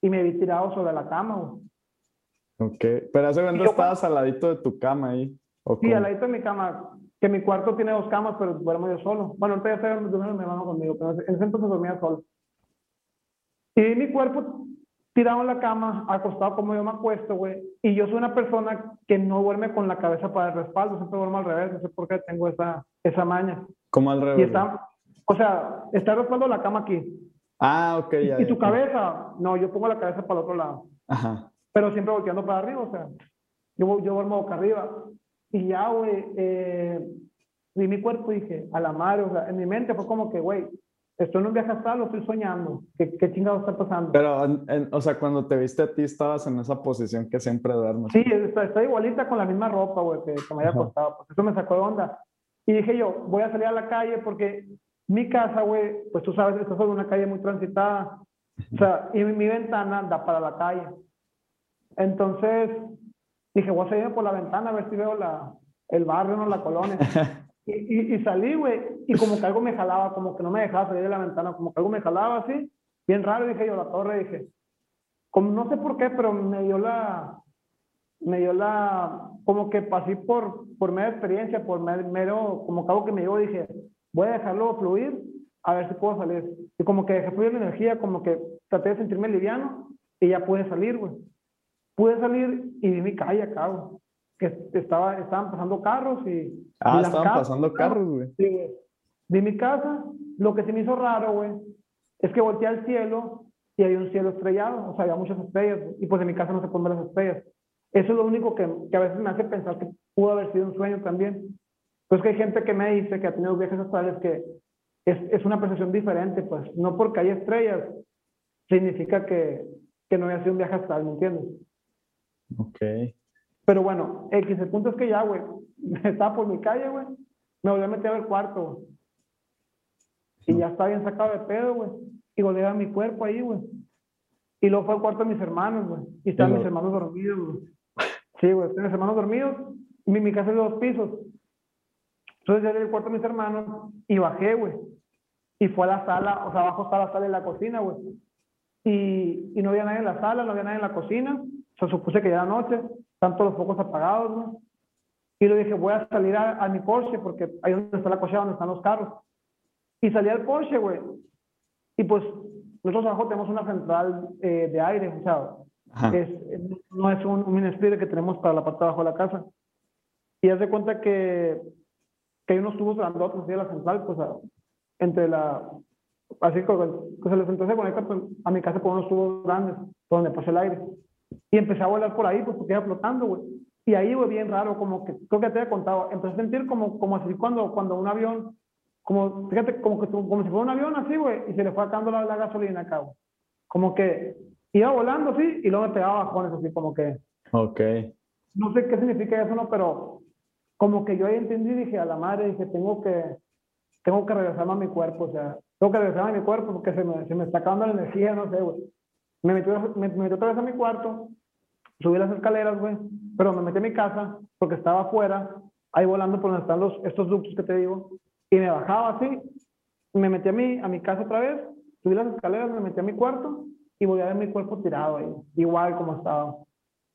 y me vi tirado sobre la cama, güey. Ok, pero hace cuando estabas al ladito de tu cama ahí. ¿O sí, al ladito de mi cama, que mi cuarto tiene dos camas, pero duermo yo solo. Bueno, ahorita ya estoy durmiendo mi hermano conmigo, pero en ese entonces dormía solo. Y mi cuerpo tirado en la cama, acostado como yo me acuesto, güey. Y yo soy una persona que no duerme con la cabeza para el respaldo, siempre duermo al revés, no sé por qué tengo esa, esa maña. ¿Cómo al revés? Y está, o sea, está el respaldo de la cama aquí. Ah, ok, ya. Y, y tu cabeza, no, yo pongo la cabeza para el otro lado. Ajá. Pero siempre volteando para arriba, o sea, yo, yo duermo boca arriba. Y ya, güey, eh, vi mi cuerpo y dije, a la madre, o sea, en mi mente fue como que, güey, estoy en un viaje astral o estoy soñando, ¿qué, qué chingado está pasando? Pero, o sea, cuando te viste a ti, estabas en esa posición que siempre duermes. Sí, está, igualita con la misma ropa, güey, que, me había costado, pues eso me sacó de onda. Y dije yo, voy a salir a la calle porque mi casa, güey, pues tú sabes, esta es una calle muy transitada, o sea, y mi, ventana da para la calle. Entonces, dije, voy a salir por la ventana a ver si veo la, el barrio, no la colonia. (laughs) Y, y, salí, güey, y como que algo me jalaba, como que no me dejaba salir de la ventana, como que algo me jalaba así, bien raro, dije yo, la torre, dije, como no sé por qué, pero me dio la, me dio la, como que pasé por, por mera experiencia, por mero, como que algo que me dio, dije, voy a dejarlo fluir, a ver si puedo salir. Y como que dejé fluir la energía, como que traté de sentirme liviano, y ya pude salir, güey. Pude salir y vi mi calle acá, güey que estaba, estaban pasando carros y... Ah, estaban pasando carros, güey. Sí, güey. De mi casa, lo que se me hizo raro, güey, es que volteé al cielo y hay un cielo estrellado, o sea, había muchas estrellas, y pues en mi casa no se ver las estrellas. Eso es lo único que, que a veces me hace pensar que pudo haber sido un sueño también. Pues que hay gente que me dice que ha tenido viajes astrales que es, es una percepción diferente, pues no porque hay estrellas significa que, que no haya sido un viaje astral, ¿me entiendes? Ok. Pero bueno, X, el punto es que ya, güey, (laughs) estaba por mi calle, güey, me volví a meter al cuarto, güey. Y ya estaba bien sacado de pedo, güey. Y volví a mi cuerpo ahí, güey. Y luego fue al cuarto de mis hermanos, güey. Y estaban mis hermanos dormidos, güey. Sí, güey, están mis hermanos dormidos. Mi, mi casa es de dos pisos. Entonces ya llegué al cuarto de mis hermanos y bajé, güey. Y fue a la sala, o sea, abajo está la sala y la cocina, güey. Y, y no había nadie en la sala, no había nadie en la cocina. Supuse que ya era noche tanto los focos apagados, ¿no? Y le dije, voy a salir a, mi Porsche, porque ahí donde está la cochera, donde están los carros. Y salí al Porsche, güey. Y pues, nosotros abajo tenemos una central eh, de aire, o sea, es, no es un, un que tenemos para la parte de abajo de la casa. Y haz de cuenta que, que hay unos tubos grandotes de la central, pues, entre la, así que, pues, la central se conecta pues, a mi casa con unos tubos grandes, donde pasa el aire. Y empecé a volar por ahí, pues porque iba flotando, güey. Y ahí, güey, bien raro, como que, creo que te había contado, empecé a sentir como, como así cuando, cuando un avión, como, fíjate, como, que, como si fuera un avión así, güey, y se le fue sacando la, la gasolina acá, güey. Como que iba volando así y luego me pegaba bajones así, como que. Ok. No sé qué significa eso, no, pero como que yo ahí entendí, dije a la madre, dije, tengo que, tengo que regresarme a mi cuerpo, o sea, tengo que regresarme a mi cuerpo porque se me, se me está acabando la energía, no sé, güey. Me metí, me, otra vez a mi cuarto, subí las escaleras, güey, pero me metí a mi casa porque estaba afuera, ahí volando por donde están los, estos ductos que te digo, y me bajaba así, me metí a mi, a mi casa otra vez, subí las escaleras, me metí a mi cuarto y voy a ver mi cuerpo tirado ahí, igual como estaba.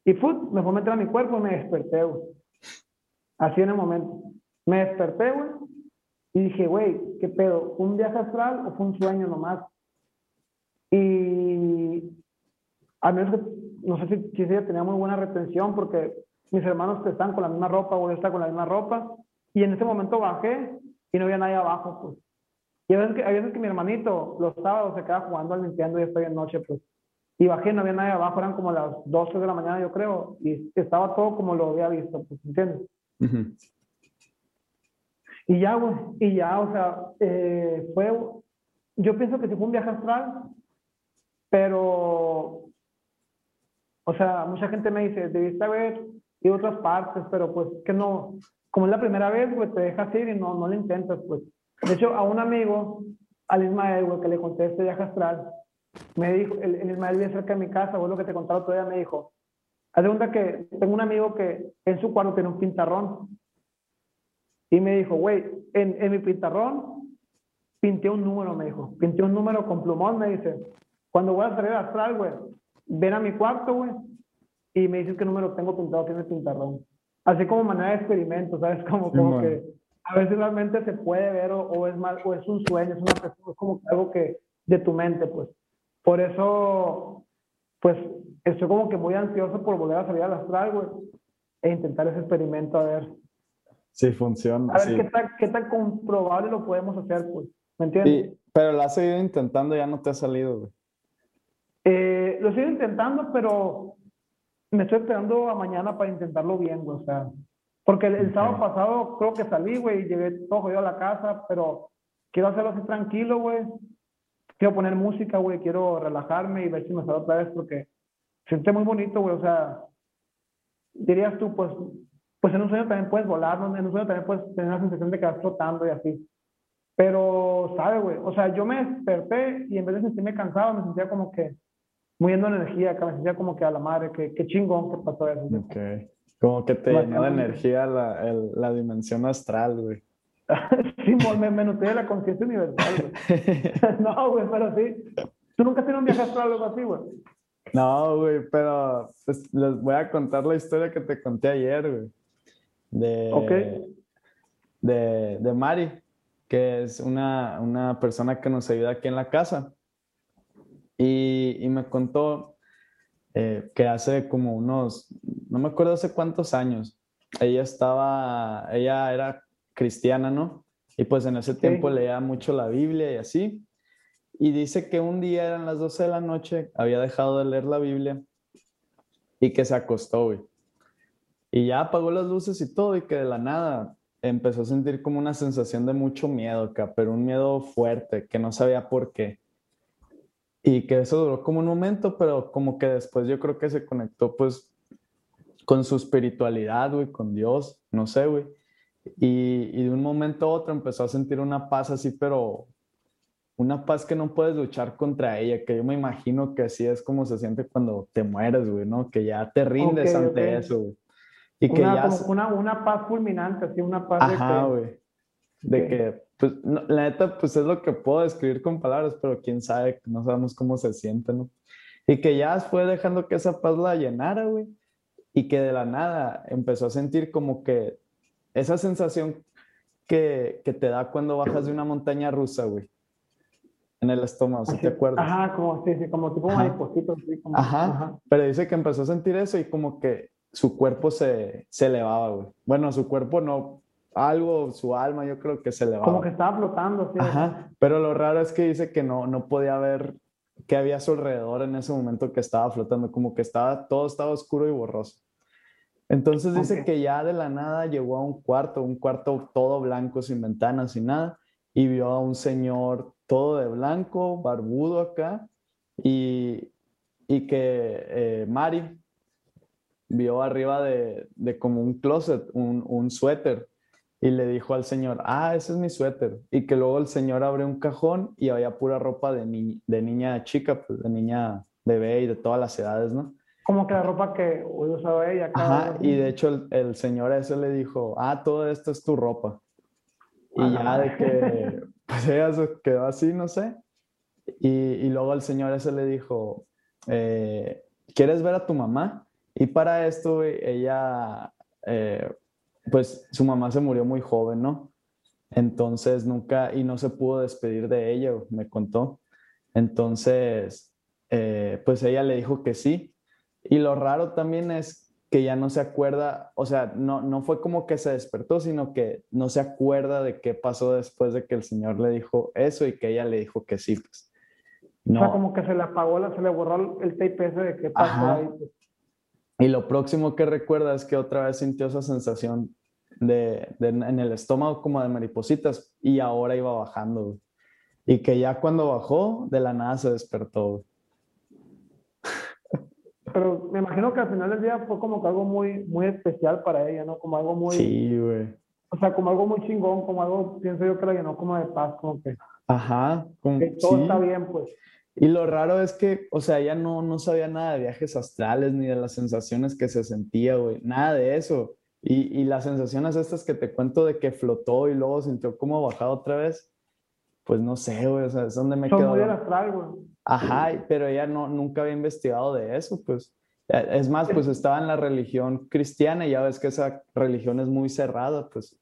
Y fut, me fue a meter a mi cuerpo y me desperté, güey. Así en el momento. Me desperté, güey, y dije, güey, ¿qué pedo? ¿Un viaje astral o fue un sueño nomás? Y a menos que, no sé si, si tenía muy buena retención porque mis hermanos están con la misma ropa o yo estaba con la misma ropa. Y en ese momento bajé y no había nadie abajo, pues. Y a veces que, a veces que mi hermanito los sábados se queda jugando al Nintendo y estoy en noche, pues. Y bajé, no había nadie abajo, eran como las 12 de la mañana, yo creo, y estaba todo como lo había visto, pues, ¿entiendes? Y ya, güey, y ya, o sea, eh, fue, yo pienso que si fue un viaje astral, pero, o sea, mucha gente me dice, debiste haber ido a otras partes, pero pues que no, como es la primera vez, güey, te dejas ir y no, no lo intentas, pues. De hecho, a un amigo, al Ismael, güey, que le conté este viaje astral, me dijo, el, el Ismael vive cerca de mi casa, güey, lo que te contaba todavía, me dijo, haz de cuenta que tengo un amigo que en su cuarto tiene un pintarrón. Y me dijo, güey, en, en mi pintarrón pinté un número, me dijo. Pinté un número con plumón, me dice. Cuando voy a salir astral, güey, ven a mi cuarto, güey, y me dices qué número tengo pintado tiene el pintarrón. Así como manera de experimento, ¿sabes? Como, como que a si realmente se puede ver o, es mal, o es un sueño, es, una, es como algo que de tu mente, pues. Por eso, pues, estoy como que muy ansioso por volver a salir al astral, güey, e intentar ese experimento a ver. Si funciona. A ver qué, tan, qué tan comprobable lo podemos hacer, pues. ¿Me entiendes? Sí, pero lo has seguido intentando, ya no te ha salido, güey. Eh, lo sigo intentando, pero me estoy esperando a mañana para intentarlo bien, güey. O sea, porque el, sábado pasado creo que salí, güey, y llegué todo jodido a la casa, pero quiero hacerlo así tranquilo, güey. Quiero poner música, güey, quiero relajarme y ver si me sale otra vez porque siente muy bonito, güey, o sea, dirías tú, pues, pues en un sueño también puedes volar, ¿no? en un sueño también puedes tener la sensación de que vas flotando y así. Pero, ¿sabe, güey? O sea, yo me desperté y en vez de sentirme cansado, me sentía como que muy en energía, que me sentía como que a la madre, que, qué chingón que pasó eso. Ok. Como que te llenó de energía la, el, la dimensión astral, güey. (laughs) sí, me, me de la conciencia universal, güey. (laughs) no, güey, pero sí. ¿Tú nunca has tenido un viaje astral o algo así, güey? No, güey, pero pues, les voy a contar la historia que te conté ayer, güey. De, Ok. de, de Mari, que es una, una persona que nos ayuda aquí en la casa. Y, y me contó eh, que hace como unos, no me acuerdo hace cuántos años, ella estaba, ella era cristiana, ¿no? Y pues en ese tiempo leía mucho la Biblia y así. Y dice que un día eran las 12 de la noche, había dejado de leer la Biblia y que se acostó, güey. Y ya apagó las luces y todo y que de la nada empezó a sentir como una sensación de mucho miedo acá, pero un miedo fuerte, que no sabía por qué. Y que eso duró como un momento, pero como que después yo creo que se conectó pues con su espiritualidad, güey, con Dios, no sé, güey. Y, y de un momento a otro empezó a sentir una paz así, pero una paz que no puedes luchar contra ella, que yo me imagino que así es como se siente cuando te mueres, güey, ¿no? Que ya te rindes Ok, ante ok. eso, güey. Y que una, ya... como una, una paz fulminante, así, una paz Ajá, de que... güey. De que, pues, no, la neta, pues es lo que puedo describir con palabras, pero quién sabe, no sabemos cómo se siente, ¿no? Y que ya fue dejando que esa paz la llenara, güey. Y que de la nada empezó a sentir como que esa sensación que, que te da cuando bajas de una montaña rusa, güey. En el estómago, si te acuerdas. Ajá, como, sí, sí, como tipo Ajá. mariposito, así como... Ajá. Pero dice que empezó a sentir eso y como que su cuerpo se, se elevaba, güey. Bueno, su cuerpo no, algo, su alma yo creo que se elevaba. Como que estaba flotando, así. Ajá, pero lo raro es que dice que no, no podía ver qué había a su alrededor en ese momento que estaba flotando, como que estaba, todo estaba oscuro y borroso. Entonces dice Ok. que ya de la nada llegó a un cuarto, un cuarto todo blanco, sin ventanas, sin nada, y vio a un señor todo de blanco, barbudo acá, y, y que eh, Mari vio arriba de, de como un closet, un, un suéter, y le dijo al señor, ah, ese es mi suéter. Y que luego el señor abrió un cajón y había pura ropa de, ni- de niña chica, pues de niña bebé y de todas las edades, ¿no? Como que la ropa que usaba ella. Ajá, y de hecho el, el señor ese le dijo, ah, todo esto es tu ropa. Y ya de que, (laughs) pues ella se quedó así, no sé. Y, y luego el señor ese le dijo, eh, ¿quieres ver a tu mamá? Y para esto, ella, eh, pues su mamá se murió muy joven, ¿no? Entonces nunca, y no se pudo despedir de ella, me contó. Entonces, eh, pues ella le dijo que sí. Y lo raro también es que ya no se acuerda, o sea, no, no fue como que se despertó, sino que no se acuerda de qué pasó después de que el señor le dijo eso y que ella le dijo que sí, pues. O sea, No. como que se le apagó, se le borró el tape ese de que pasó Ajá. ahí. pues. Y lo próximo que recuerda es que otra vez sintió esa sensación de, de- en el estómago como de maripositas y ahora iba bajando. güey. Y que ya cuando bajó, de la nada se despertó. güey. Pero me imagino que al final del día fue como que algo muy, muy especial para ella, ¿no? Como algo muy, Sí, güey. o sea, como algo muy chingón, como algo, pienso yo que la llenó como de paz, como que, Ajá. como- que todo sí. está bien, pues. Y lo raro es que, o sea, ella no, no sabía nada de viajes astrales ni de las sensaciones que se sentía, güey. Nada de eso. Y, y las sensaciones estas que te cuento de que flotó y luego sintió como bajado otra vez, pues no sé, güey, o sea, es donde me Son quedó. muy astral, güey. Ajá, y- pero ella no, nunca había investigado de eso, pues. Eh, Es más, pues estaba en la religión cristiana y ya ves que esa religión es muy cerrada, pues.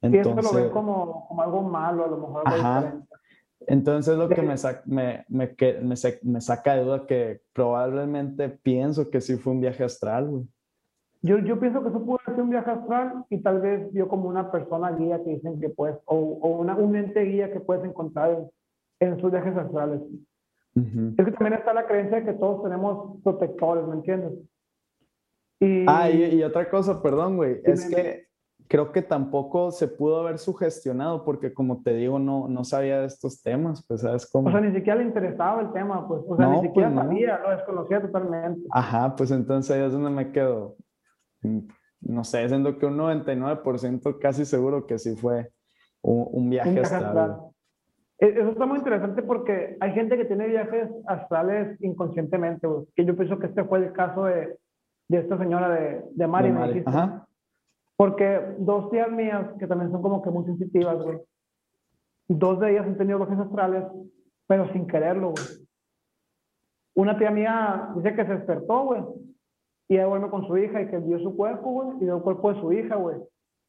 Eso lo Entonces, ven como, como algo malo, a lo mejor algo Ajá. diferente. entonces lo que De- me, sa- me, me, que- me, me saca de duda que probablemente pienso que sí fue un viaje astral, güey. Yo, yo pienso que eso pudo ser un viaje astral y tal vez vio como una persona guía que dicen que puedes, o, o una, un ente guía que puedes encontrar en, en sus viajes astrales. Ujú. Es que también está la creencia de que todos tenemos protectores, ¿me entiendes? Y, Ah, y, y otra cosa, perdón, güey, es que creo que tampoco se pudo haber sugestionado porque como te digo, no, no sabía de estos temas, pues sabes cómo. O sea, ni siquiera le interesaba el tema, pues, o sea, ni siquiera sabía, lo desconocía totalmente. Ajá, pues entonces ahí es donde me quedo. No sé, siendo que un 99% casi seguro que sí fue un, un viaje, astral. E, eso está muy interesante porque hay gente que tiene viajes astrales inconscientemente, que yo pienso que este fue el caso de, de esta señora de, de Mari, de Mari. Ajá. Porque dos tías mías, que también son como que muy sensitivas, güey, dos de ellas han tenido viajes astrales, pero sin quererlo, güey. Una tía mía dice que se despertó, güey, y ella duerme con su hija y que vio su cuerpo, güey, y vio el cuerpo de su hija, güey.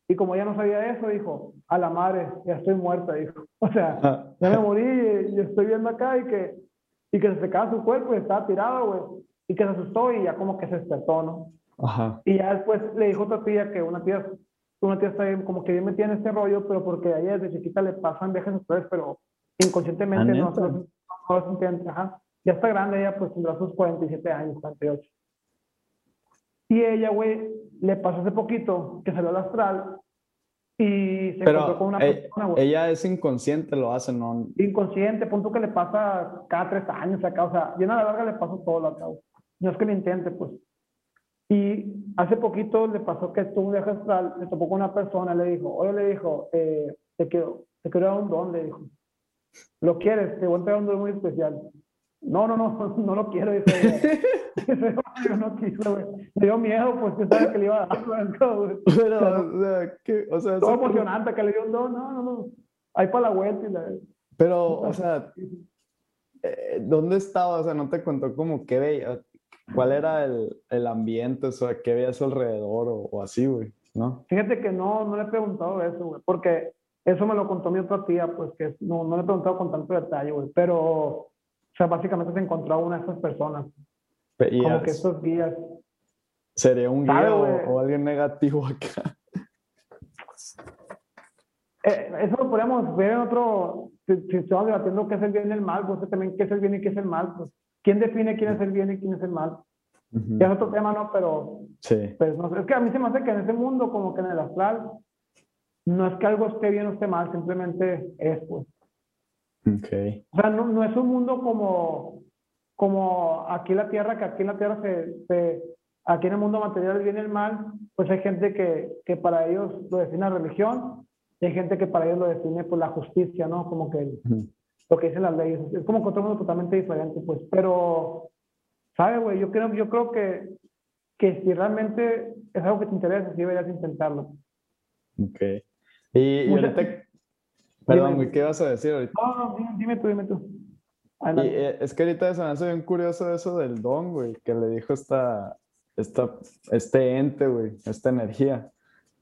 Y como ella no sabía eso, dijo, a la madre, ya estoy muerta, dijo. (laughs) O sea, ya me morí y, estoy viendo acá y que, y que se secaba su cuerpo y estaba tirado, güey. Y que se asustó y ya como que se despertó, ¿no? Ajá. Y ya después le dijo a otra tía que una tía, una tía está como que bien metida en este rollo, pero porque a ella desde chiquita le pasan viajes astrales, pero inconscientemente no, no, no, no. Ajá. Ya está grande, ella pues tendrá sus 47 años, 48. Y ella, güey, le pasó hace poquito que salió al astral y se encontró con una persona, güey. Ella es inconsciente, lo hace, ¿no? Inconsciente, punto que le pasa cada tres años acá, o sea, llena la larga le pasó todo acá. No es que lo intente, pues. Y hace poquito le pasó que estuvo un viaje astral, le topó con una persona, le dijo, oye, le dijo, eh, te, quiero, te quiero dar un don, le dijo. ¿Lo quieres? Te voy a entregar un don muy especial. No, no, no, (laughs) no lo quiero, dice (laughs) (laughs) yo no quiso, güey. Me dio miedo, pues que sabes que le iba a dar, güey. Pero, o sea, ¿qué? O sea, todo emocionante que le dio un don, no, no, no. Ahí para la vuelta y la... Pero, o sea, eh, ¿dónde estaba? O sea, no te contó como qué veía, cuál era el, el ambiente, o sea, qué veía a su alrededor o, o así, güey, ¿no? Fíjate que no, no le he preguntado eso, güey, porque eso me lo contó mi otra tía, pues que no, no le he preguntado con tanto detalle, güey, pero o sea, básicamente se encontró a una de estas personas. como que estos guías. ¿Sería un guía o, alguien negativo acá? (laughs) Eh, eso lo podríamos ver en otro, si, estamos debatiendo qué es el bien y el mal, pues también qué es el bien y qué es el mal. Pues, ¿Quién define quién es el bien y quién es el mal? Ya es otro tema, ¿no? Pero, sí. pues, no es que a mí se me hace que en ese mundo, como que en el astral, no es que algo esté bien o esté mal, simplemente es, pues. Okay. O sea, no, no, es un mundo como, como aquí en la Tierra, que aquí en la Tierra se, se aquí en el mundo material viene el mal, pues hay gente que, que para ellos lo define la religión y hay gente que para ellos lo define por pues, la justicia, ¿no? Como que lo que dicen las leyes. Es como que otro mundo totalmente diferente, pues. Pero, ¿sabes, güey? Yo creo, yo creo que, que si realmente es algo que te interesa, sí deberías intentarlo. Ok. Y, y ahorita, Perdón, ¿qué vas a decir ahorita? No, no, dime tú, dime tú. Y, eh, es que ahorita se me hace bien curioso eso del don, güey, que le dijo esta, esta, este ente, güey, esta energía.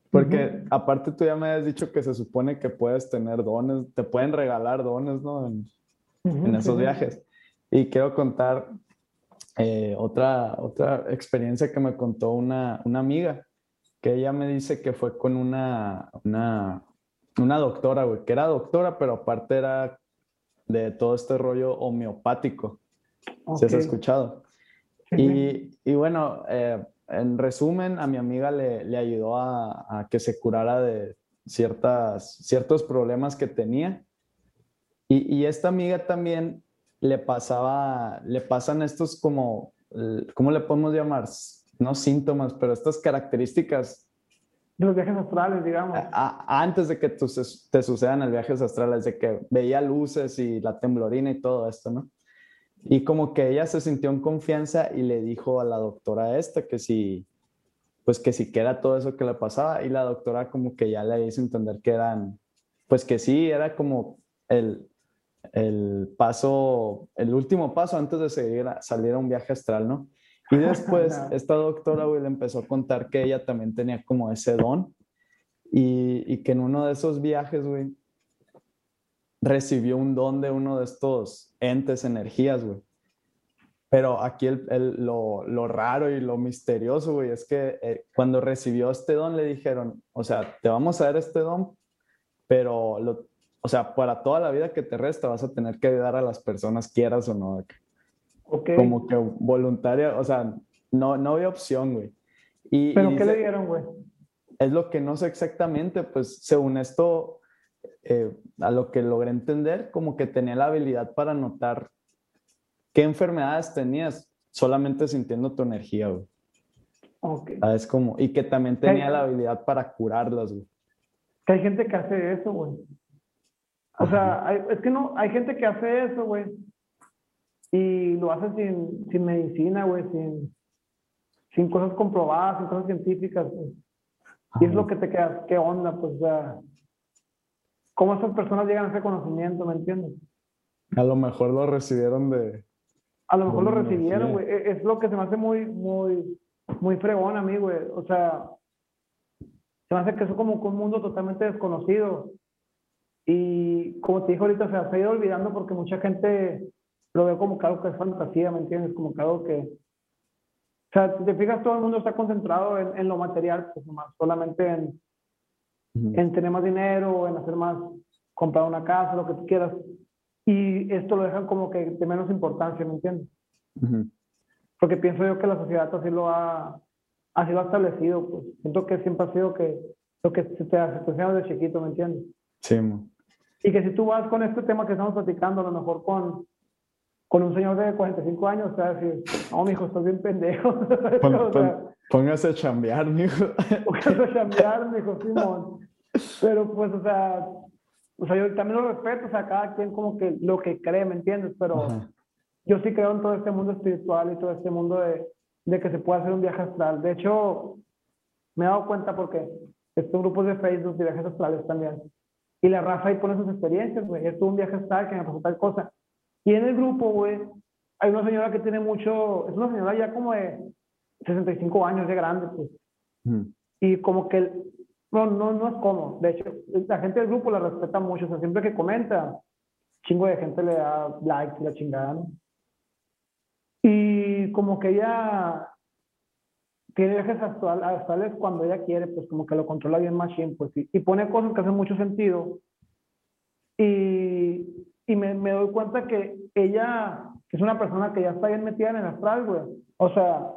Porque aparte tú ya me has dicho que se supone que puedes tener dones, te pueden regalar dones, ¿no? En, en esos viajes. Y quiero contar eh, otra, otra experiencia que me contó una, una amiga, que ella me dice que fue con una, una una doctora, güey, que era doctora, pero aparte era de todo este rollo homeopático. ¿Se has escuchado? Y, y, bueno, eh, en resumen, a mi amiga le, le ayudó a, a, que se curara de ciertas, ciertos problemas que tenía. Y, y, esta amiga también le pasaba, le pasan estos como, ¿cómo le podemos llamar? No síntomas, pero estas características los viajes astrales, digamos. antes de que te sucedan los viajes astrales, de que veía luces y la temblorina y todo esto, ¿no? Y como que ella se sintió en confianza y le dijo a la doctora esta que si, pues que si que era todo eso que le pasaba y la doctora como que ya le hizo entender que eran, pues que sí, era como el, el paso, el último paso antes de seguir salir a un viaje astral, ¿no? Y después (laughs) esta doctora, güey, le empezó a contar que ella también tenía como ese don y, y que en uno de esos viajes, güey, recibió un don de uno de estos entes, energías, güey. Pero aquí el, el, lo, lo, raro y lo misterioso, güey, es que eh, cuando recibió este don le dijeron, o sea, te vamos a dar este don, pero, lo, o sea, para toda la vida que te resta vas a tener que ayudar a las personas, quieras o no. Como que voluntaria, o sea, no, no había opción, güey. Y, ¿Pero qué le dieron, güey? es lo que no sé exactamente, pues según esto, eh, a lo que logré entender, como que tenía la habilidad para notar qué enfermedades tenías solamente sintiendo tu energía, güey. Ok. ¿Sabes cómo? Y que también tenía la habilidad para curarlas, güey. Que hay gente que hace eso, güey. O sea, hay- es que no, hay gente que hace eso, güey. Y lo hace sin, sin medicina, güey, sin, sin cosas comprobadas, sin cosas científicas. Y es lo que te queda, ¿qué onda? Pues, ¿cómo esas personas llegan a ese conocimiento, me entiendes? A lo mejor lo recibieron de... A lo mejor lo recibieron, güey. E- Es lo que se me hace muy, muy, muy fregón a mí, güey. O sea, se me hace que es como un mundo totalmente desconocido. Y como te dije ahorita, o sea, se ha ido olvidando porque mucha gente lo ve como que algo que es fantasía, ¿me entiendes? Como que algo que... O sea, si te fijas, todo el mundo está concentrado en, en lo material, pues nomás, solamente en, en tener más dinero, en hacer más, comprar una casa, lo que tú quieras. Y esto lo dejan como que de menos importancia, ¿me entiendes? Ujú. Porque pienso yo que la sociedad así lo ha, así lo ha establecido, pues. Siento que siempre ha sido que lo que se te hace, desde chiquito, ¿me entiendes? Sí. Y que si tú vas con este tema que estamos platicando, a lo mejor con, con un señor de 45 años, te va a decir, no, mijo, estás bien pendejo. (laughs) Pon- o sea, pon- póngase a chambear, mijo. (laughs) póngase a chambear, mijo, Simón. Pero pues, o sea, o sea, yo también lo respeto, o sea, cada quien como que lo que cree, ¿me entiendes? Pero Ajá. yo sí creo en todo este mundo espiritual y todo este mundo de, de que se puede hacer un viaje astral. De hecho, me he dado cuenta porque estos grupos de Facebook de viajes astrales también. Y la raza ahí pone sus experiencias, güey. Estuve un viaje astral que me pasó tal cosa. Y en el grupo, güey, hay una señora que tiene mucho, es una señora ya como de 65 años, de grande, pues. Ujú. Y como que, no, no, no es como. De hecho, la gente del grupo la respeta mucho. O sea, siempre que comenta, chingo de gente le da likes y la chingada, ¿no? Y como que ella tiene viajes astral- astrales cuando ella quiere, pues como que lo controla bien machine, pues sí. Y pone cosas que hacen mucho sentido. Y, y me, me doy cuenta que ella es una persona que ya está bien metida en el astral, güey. O sea,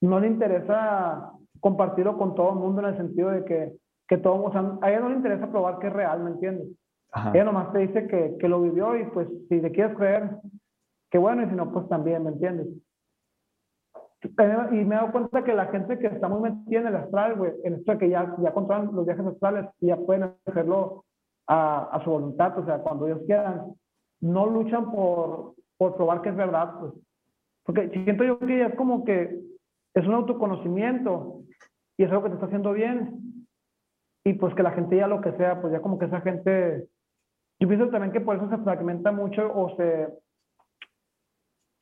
no le interesa compartirlo con todo el mundo en el sentido de que, que todo, o sea, a ella no le interesa probar que es real, ¿me entiendes? Ajá. Ella nomás te dice que, que lo vivió y pues si te quieres creer, qué bueno, y si no, pues también, ¿me entiendes? Eh, Y me he dado cuenta que la gente que está muy metida en el astral, güey, en esto de que ya, ya controlan los viajes astrales, ya pueden hacerlo a, a su voluntad, o sea, cuando ellos quieran, no luchan por, por probar que es verdad, pues. Porque siento yo que es como que es un autoconocimiento y es algo que te está haciendo bien. Y pues que la gente ya lo que sea, pues ya como que esa gente, yo pienso también que por eso se fragmenta mucho o se,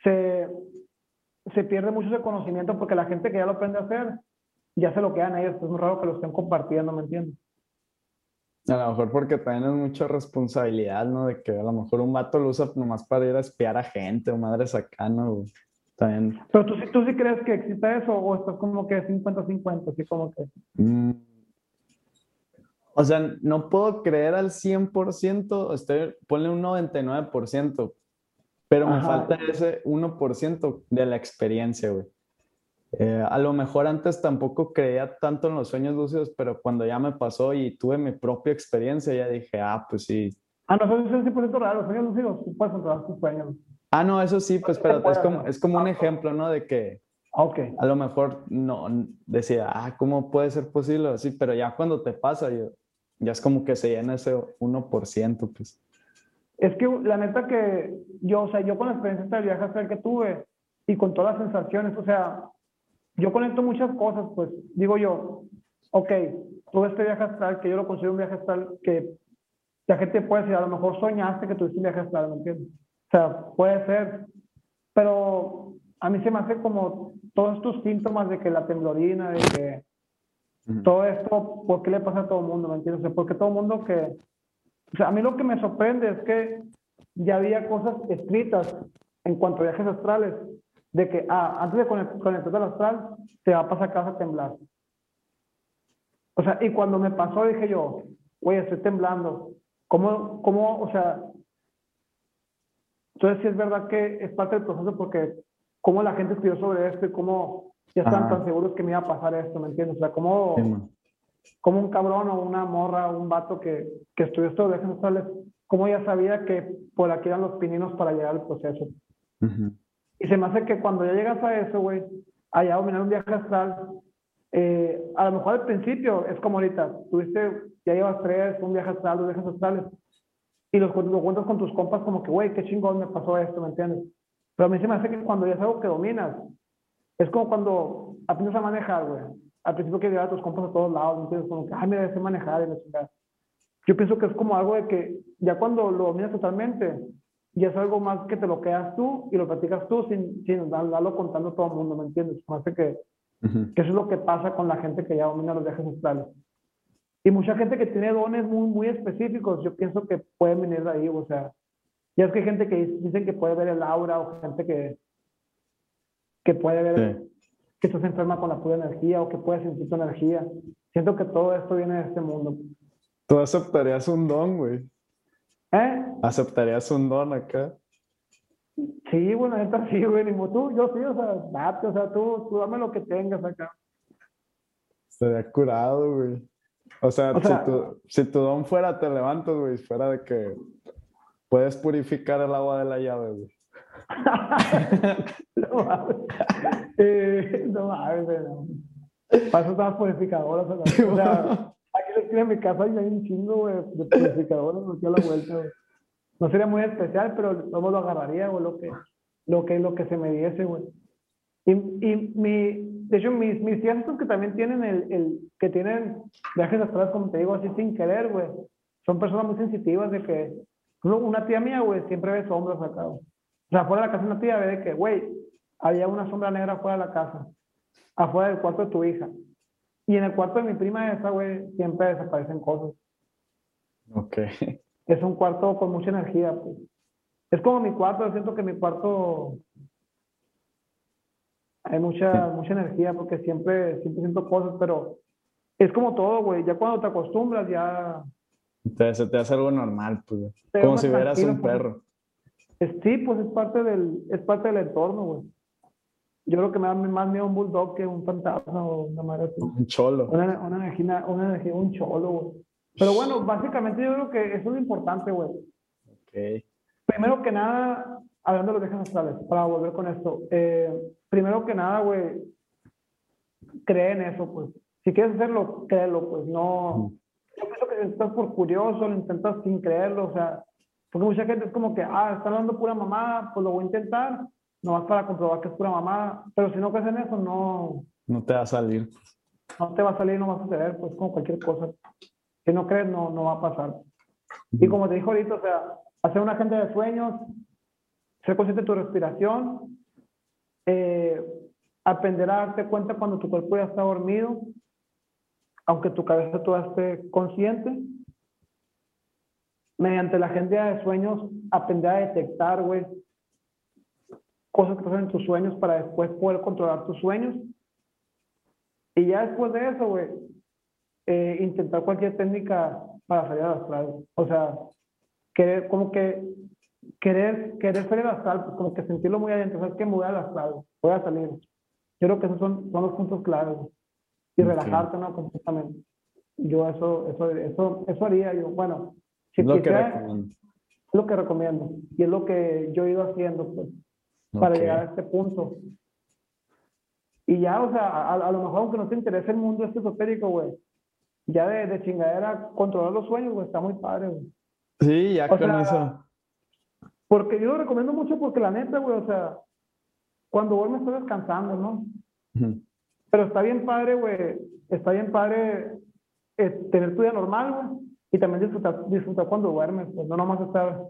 se, se pierde mucho ese conocimiento porque la gente que ya lo aprende a hacer, ya se lo quedan ellos, pues es muy raro que lo estén compartiendo, ¿me entiendes? A lo mejor porque también es mucha responsabilidad, ¿no? De que a lo mejor un vato lo usa nomás para ir a espiar a gente o madres acá, ¿no? También. Pero tú, sí- tú sí crees que existe eso o estás como que 50-50, así como que... mm, O sea, no puedo creer al 100%, estoy, ponle un 99%, pero me falta ese 1% de la experiencia, güey. Eh, a lo mejor antes tampoco creía tanto en los sueños lúcidos, pero cuando ya me pasó y tuve mi propia experiencia, ya dije, ah, pues sí. Ah, no, eso es 100% real, los sueños lúcidos, tú puedes controlar tus sueños. Ah, no, eso sí, pues, pero es como, es como un ejemplo, ¿no? De que Ah, Ok. a lo mejor no decía, ah, ¿cómo puede ser posible? Así, pero ya cuando te pasa, yo, ya es como que se llena ese 1%, pues. Es que la neta que yo, o sea, yo con la experiencia del viaje que tuve y con todas las sensaciones, o sea, yo conecto muchas cosas, pues digo yo, ok, tuve este viaje astral, que yo lo considero un viaje astral que la gente puede decir, a lo mejor soñaste que tuviste un viaje astral, ¿me entiendes? O sea, puede ser, pero a mí se me hace como todos estos síntomas de que la temblorina, de que todo esto, ¿por qué le pasa a todo el mundo? ¿Me entiendes? O sea, porque todo el mundo que... O sea, a mí lo que me sorprende es que ya había cosas escritas en cuanto a viajes astrales, de que, ah, antes de conect- conectarte al astral, te va a pasar casa a temblar. O sea, y cuando me pasó dije yo, oye, estoy temblando. ¿Cómo, cómo, o sea... Entonces sí es verdad que es parte del proceso porque cómo la gente escribió sobre esto y cómo ya Ajá. tan seguros que me iba a pasar esto, ¿me entiendes? O sea, cómo... Sí, un cabrón o una morra o un vato que, que estudió estos viajes astrales, cómo ya sabía que por aquí eran los pininos para llegar al proceso. Y se me hace que cuando ya llegas a eso, güey, allá dominar un viaje astral, eh, a lo mejor al principio es como ahorita, tuviste, ya llevas tres, un viaje astral, dos viajes astrales, y los, lo cuentas con tus compas como que, güey, qué chingón me pasó esto, ¿me entiendes? Pero a mí se me hace que cuando ya es algo que dominas, es como cuando aprendes a manejar, güey. Al principio que llevar a tus compas a todos lados, ¿me entiendes? Como que, ay, mira, sé manejar y la chingada. Yo pienso que es como algo de que ya cuando lo dominas totalmente, ya es algo más que te lo quedas tú y lo platicas tú sin, sin darlo contando a todo el mundo, ¿me entiendes? Hace que, que eso es lo que pasa con la gente que ya domina los viajes astrales. Y mucha gente que tiene dones muy, muy específicos, yo pienso que pueden venir de ahí, o sea, ya es que hay gente que dicen que puede ver el aura o gente que, que puede ver que estás enferma con la pura energía o que puede sentir tu energía. Siento que todo esto viene de este mundo. Tú aceptarías un don, güey. ¿Eh? ¿Aceptarías un don acá? Sí, bueno, neta sí, güey. Ni tú, yo sí, o sea, date, o sea, tú, tú dame lo que tengas acá. Estaría curado, güey. O sea, si, tu, si tu don fuera, te levantas, güey, fuera de que puedes purificar el agua de la llave, güey. (laughs) no mames. (laughs) Eh, no mames, no. Paso todas purificadoras. O sea, (laughs) aquí les tiene mi casa y hay un chingo, güey, de purificadoras aquí a la vuelta, güey. No sería muy especial, pero todo lo agarraría, güey, lo que, lo que, lo que se me diese, güey. Y, y mi, de hecho, mis, mis que también tienen el, el, que tienen viajes atrás, como te digo, así sin querer, güey, son personas muy sensitivas de que, una tía mía, güey, siempre ve sombras acá, O sea, afuera de la casa una tía ve de que, güey, había una sombra negra afuera de la casa, afuera del cuarto de tu hija. Y en el cuarto de mi prima esa, güey, siempre desaparecen cosas. Ok. Es un cuarto con mucha energía, pues. Es como mi cuarto, siento que mi cuarto hay mucha, mucha energía porque siempre, siempre siento cosas, pero es como todo, güey. Ya cuando te acostumbras, ya. Entonces, se te hace algo normal, pues. Como si vieras un pues. perro. sí, pues es parte del, es parte del entorno, güey. Yo creo que me da más miedo un bulldog que un fantasma o una madre Un cholo. Una, una, energía, una energía, un cholo, güey. Pero bueno, básicamente yo creo que eso es lo importante, güey. Ok. Primero que nada, hablando de los viajes astrales, para volver con esto, eh, primero que nada, güey, cree en eso, pues. Si quieres hacerlo, créelo, pues. No, yo pienso que estás por curioso, lo intentas sin creerlo, o sea, porque mucha gente es como que, ah, está hablando pura mamá, pues lo voy a intentar, nomás para comprobar que es pura mamá, pero si no crees en eso, no... No te va a salir. No te va a salir, no va a suceder, pues como cualquier cosa. Si no crees, no, no va a pasar. Y como te dijo ahorita, o sea, hacer una agenda de sueños, ser consciente de tu respiración, eh, aprender a darte cuenta cuando tu cuerpo ya está dormido, aunque tu cabeza todavía esté consciente. Mediante la agenda de sueños, aprender a detectar, güey, cosas que pasan en tus sueños para después poder controlar tus sueños. Y ya después de eso, güey, eh, intentar cualquier técnica para salir a astral. O sea, querer, como que querer, querer salir al astral, pues como que sentirlo muy adentro, sabes que voy al astral, voy a salir. Yo creo que esos son, son los puntos claves. Y relajarte, ¿no? Completamente. Yo eso, eso, eso, eso haría yo. Bueno, si lo que recomiendo. Es lo que recomiendo. Y es lo que yo he ido haciendo, pues, para llegar a este punto. Y ya, o sea, a, lo mejor aunque no te interese el mundo este esotérico, güey, ya de, de chingadera controlar los sueños, güey, está muy padre, güey. Sí, ya con eso. Porque yo lo recomiendo mucho porque la neta, güey, o sea, cuando duermes estás descansando, ¿no? Pero está bien padre, güey, está bien padre eh, tener tu día normal, güey, y también disfrutar, disfrutar cuando duermes, pues no nomás estar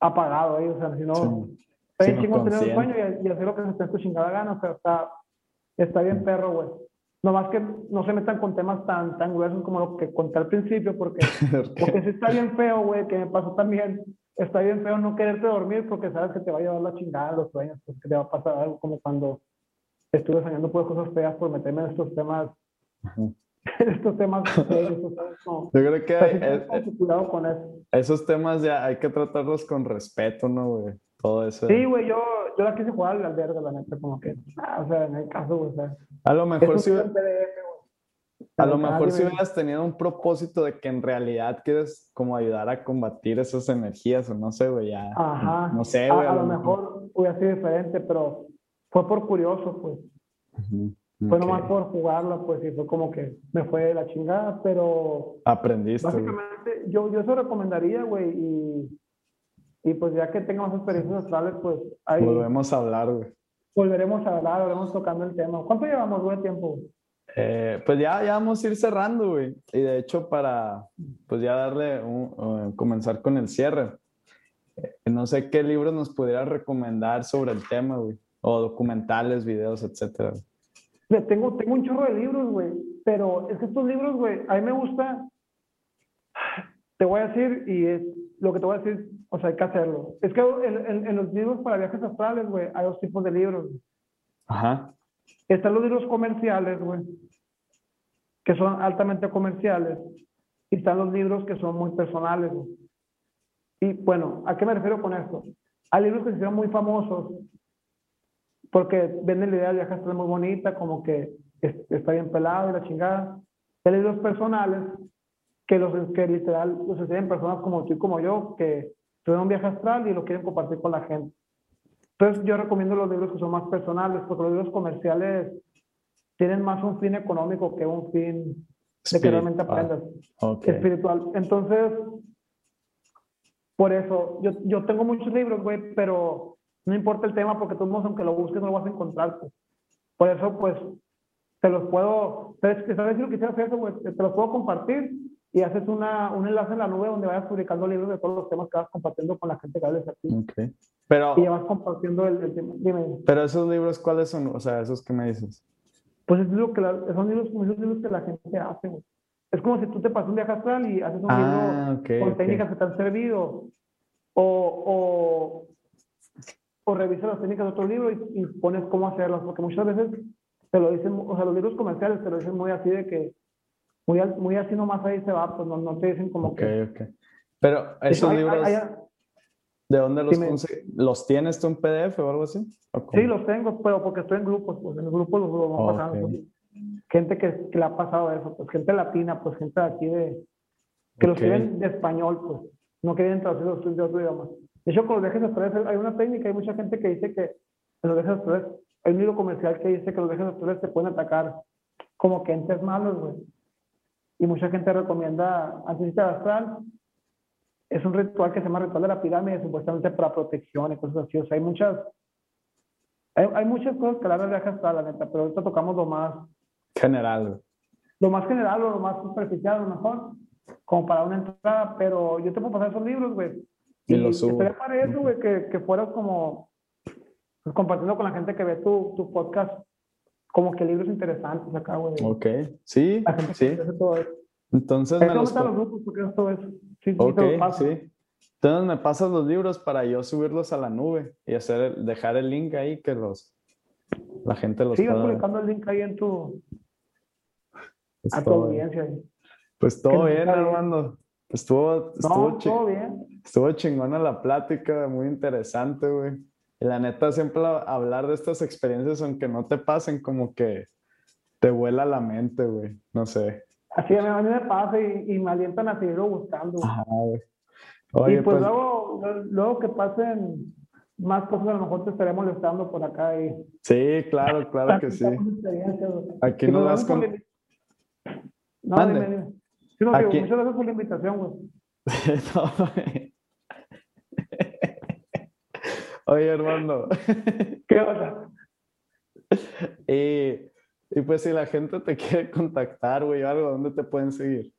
apagado ahí, o sea, sino sí. Está bien chingón tener un sueño y, hacer lo que se te tu chingada gana, o sea, está, está bien perro, güey. Nomás que no se metan con temas tan, tan gruesos como lo que conté al principio, porque, (laughs) porque sí está bien feo, güey, que me pasó también está bien feo no quererte dormir porque sabes que te va a llevar la chingada los sueños, porque te va a pasar algo como cuando estuve soñando por cosas feas por meterme en estos temas. (laughs) en estos temas. Yo creo que cuidado con eso. esos temas ya hay que tratarlos con respeto, ¿no, güey? Todo eso. Sí, güey, yo, yo la quise jugar al verga, la neta, como que, ah, o sea, en el caso, güey, A lo mejor si, A lo mejor si hubieras tenido un propósito de que en realidad quieres como ayudar a combatir esas energías o no sé, güey, ya. Ajá. No sé, güey. A, lo mejor hubiera sido diferente, pero fue por curioso, pues. Fue nomás por jugarla, pues, y fue como que me fue de la chingada, pero... Aprendiste. Básicamente, yo, yo eso recomendaría, güey, y, y pues ya que tengamos experiencias astrales, pues ahí... Volvemos a hablar, güey. Volveremos a hablar, volveremos tocando el tema. ¿Cuánto llevamos, güey, tiempo? Eh, pues ya, ya vamos a ir cerrando, güey. Y de hecho, para pues ya darle un, comenzar con el cierre. Eh, no sé qué libros nos pudiera recomendar sobre el tema, güey. O documentales, videos, etcétera tengo, tengo un chorro de libros, güey, pero es que estos libros, güey, a mí me gusta, te voy a decir, y es lo que te voy a decir, o sea, hay que hacerlo. Es que en, en, los libros para viajes astrales, güey, hay dos tipos de libros. Ajá. Están los libros comerciales, güey, que son altamente comerciales, y están los libros que son muy personales, güey. Y bueno, ¿a qué me refiero con esto? Hay libros que se hicieron muy famosos porque venden la idea de viajar muy bonita, como que está bien pelado y la chingada. Hay libros personales que, los, que literal los enseñan personas como tú y como yo, que tuvieron un viaje astral y lo quieren compartir con la gente. Entonces yo recomiendo los libros que son más personales, porque los libros comerciales tienen más un fin económico que un fin de que realmente aprendas. Espiritual. Entonces, por eso, yo, yo tengo muchos libros, güey, pero no importa el tema porque todos aunque lo busques, no lo vas a encontrar. Pues. Por eso, pues, te los puedo, ¿sabes, ¿sabes si lo quisiera hacer eso? Pues, te los puedo compartir y haces una, un enlace en la nube donde vayas publicando libros de todos los temas que vas compartiendo con la gente que hables aquí. Okay. Pero, y ya vas compartiendo el, tema. Dime. Pero esos libros, ¿cuáles son? O sea, esos que me dices. Pues es lo que son libros, esos libros que la gente hace. Es como si tú te pasas un viaje astral y haces un ah, libro con técnicas que te han servido. O, o, o revisa las técnicas de otro libro y, pones cómo hacerlas, porque muchas veces te lo dicen, o sea, los libros comerciales te lo dicen muy así de que, muy, muy así nomás ahí se va, pues no, no te dicen como que... Ok, ok. Pero esos libros, ¿de dónde los consigues? ¿Los tienes tú en PDF o algo así? sí, los tengo, pero porque estoy en grupos, pues en los grupos los vamos pasando. Gente que, que, le ha pasado eso, pues gente latina, pues gente de aquí de... Que los quieren de español, pues, no quieren traducirlos de otro idioma. De hecho, con los viajes astrales hay una técnica, hay mucha gente que dice que los viajes astrales, hay un libro comercial que dice que los viajes astrales te pueden atacar como que entes malos, güey. Y mucha gente recomienda de astral. Es un ritual que se llama ritual de la pirámide, supuestamente para protección y cosas así. O sea, hay muchas, hay, muchas cosas que del viaje astral, la neta, pero ahorita tocamos lo más general. Lo más general o lo más superficial, a lo mejor, como para una entrada, pero yo te puedo pasar esos libros, güey y, lo subo. para eso, güey, que, que fueras como pues, compartiendo con la gente que ve tu, tu podcast, como que libros interesantes acá, güey. Ok, sí, sí. Entonces me los... los grupos, porque es todo eso. Sí, okay, sí. Entonces me pasas los libros para yo subirlos a la nube y hacer dejar el link ahí que los la gente los Sigas publicando el link ahí en tu pues a tu audiencia. Pues todo bien, Armando. Estuvo, estuvo, todo bien. estuvo chingona la plática, muy interesante, güey. La neta, siempre hablar de estas experiencias, aunque no te pasen, como que te vuela la mente, güey. No sé. Así a mí me pasa y, me alientan a seguirlo buscando. Ajá, güey. y pues, pues, luego, luego que pasen más cosas, a lo mejor te estaré molestando por acá. Y... Sí, claro, claro que sí. Aquí nos das con... No, dime, dime. Sí, no, digo, muchas gracias por la invitación, güey. (laughs) Oye, Armando. (laughs) ¿Qué onda? Y, y, pues si la gente te quiere contactar, güey, algo, ¿dónde te pueden seguir?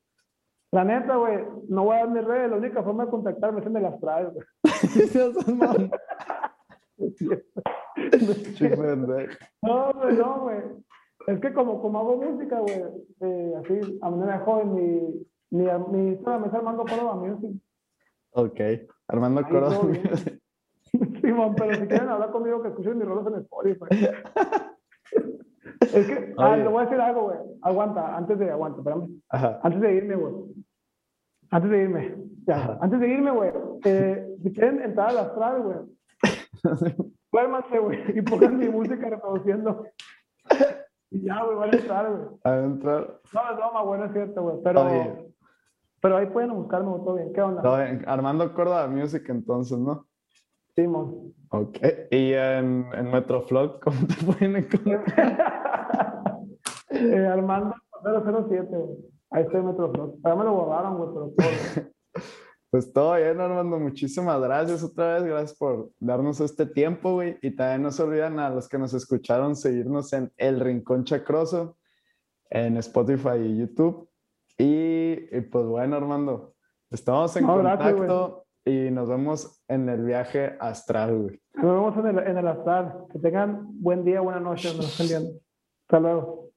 La neta, güey, no voy a dar mis redes, la única forma de contactarme es en las traes, güey. (laughs) no, güey, no, güey. Es que como, como hago música, güey, eh, así, a manera joven, mi, mi, mi me está Armando Córdoba Music. Ok, Armando Córdoba Music. Simón, pero si quieren hablar conmigo, que escuchen mis rolas en Spotify. es que, ah, le voy a decir algo, güey. Aguanta, antes de, aguanta, espérame. Ajá. Antes de irme, güey. Antes de irme. Ya, antes de irme, güey. Eh, si quieren entrar a las traves, güey. (laughs) Duérmanse, güey, y pongan mi música reproduciendo. Y ya, güey, van a entrar, güey. A entrar. No, es broma, bueno, es cierto, güey. Pero, Oye. pero ahí pueden buscarme, güey, todo bien. ¿Qué onda? Todo bien. Armando Córdoba Music, entonces, ¿no? Simón. Ok. Y en, en Metroflog, ¿cómo te pueden encontrar? (laughs) eh, Armando 007, güey. Ahí estoy en Metroflog. Ya me lo borraron, güey, pero todo. (laughs) Pues todo bien, Armando. Muchísimas gracias otra vez. Gracias por darnos este tiempo, güey. Y también no se olviden a los que nos escucharon seguirnos en El Rincón Chacroso, en Spotify y YouTube. Y, y pues bueno, Armando, estamos en No, gracias, contacto y nos vemos en el viaje astral, güey. Nos vemos en el, en el astral. Que tengan buen día, buena noche, nos estén viendo. Hasta luego.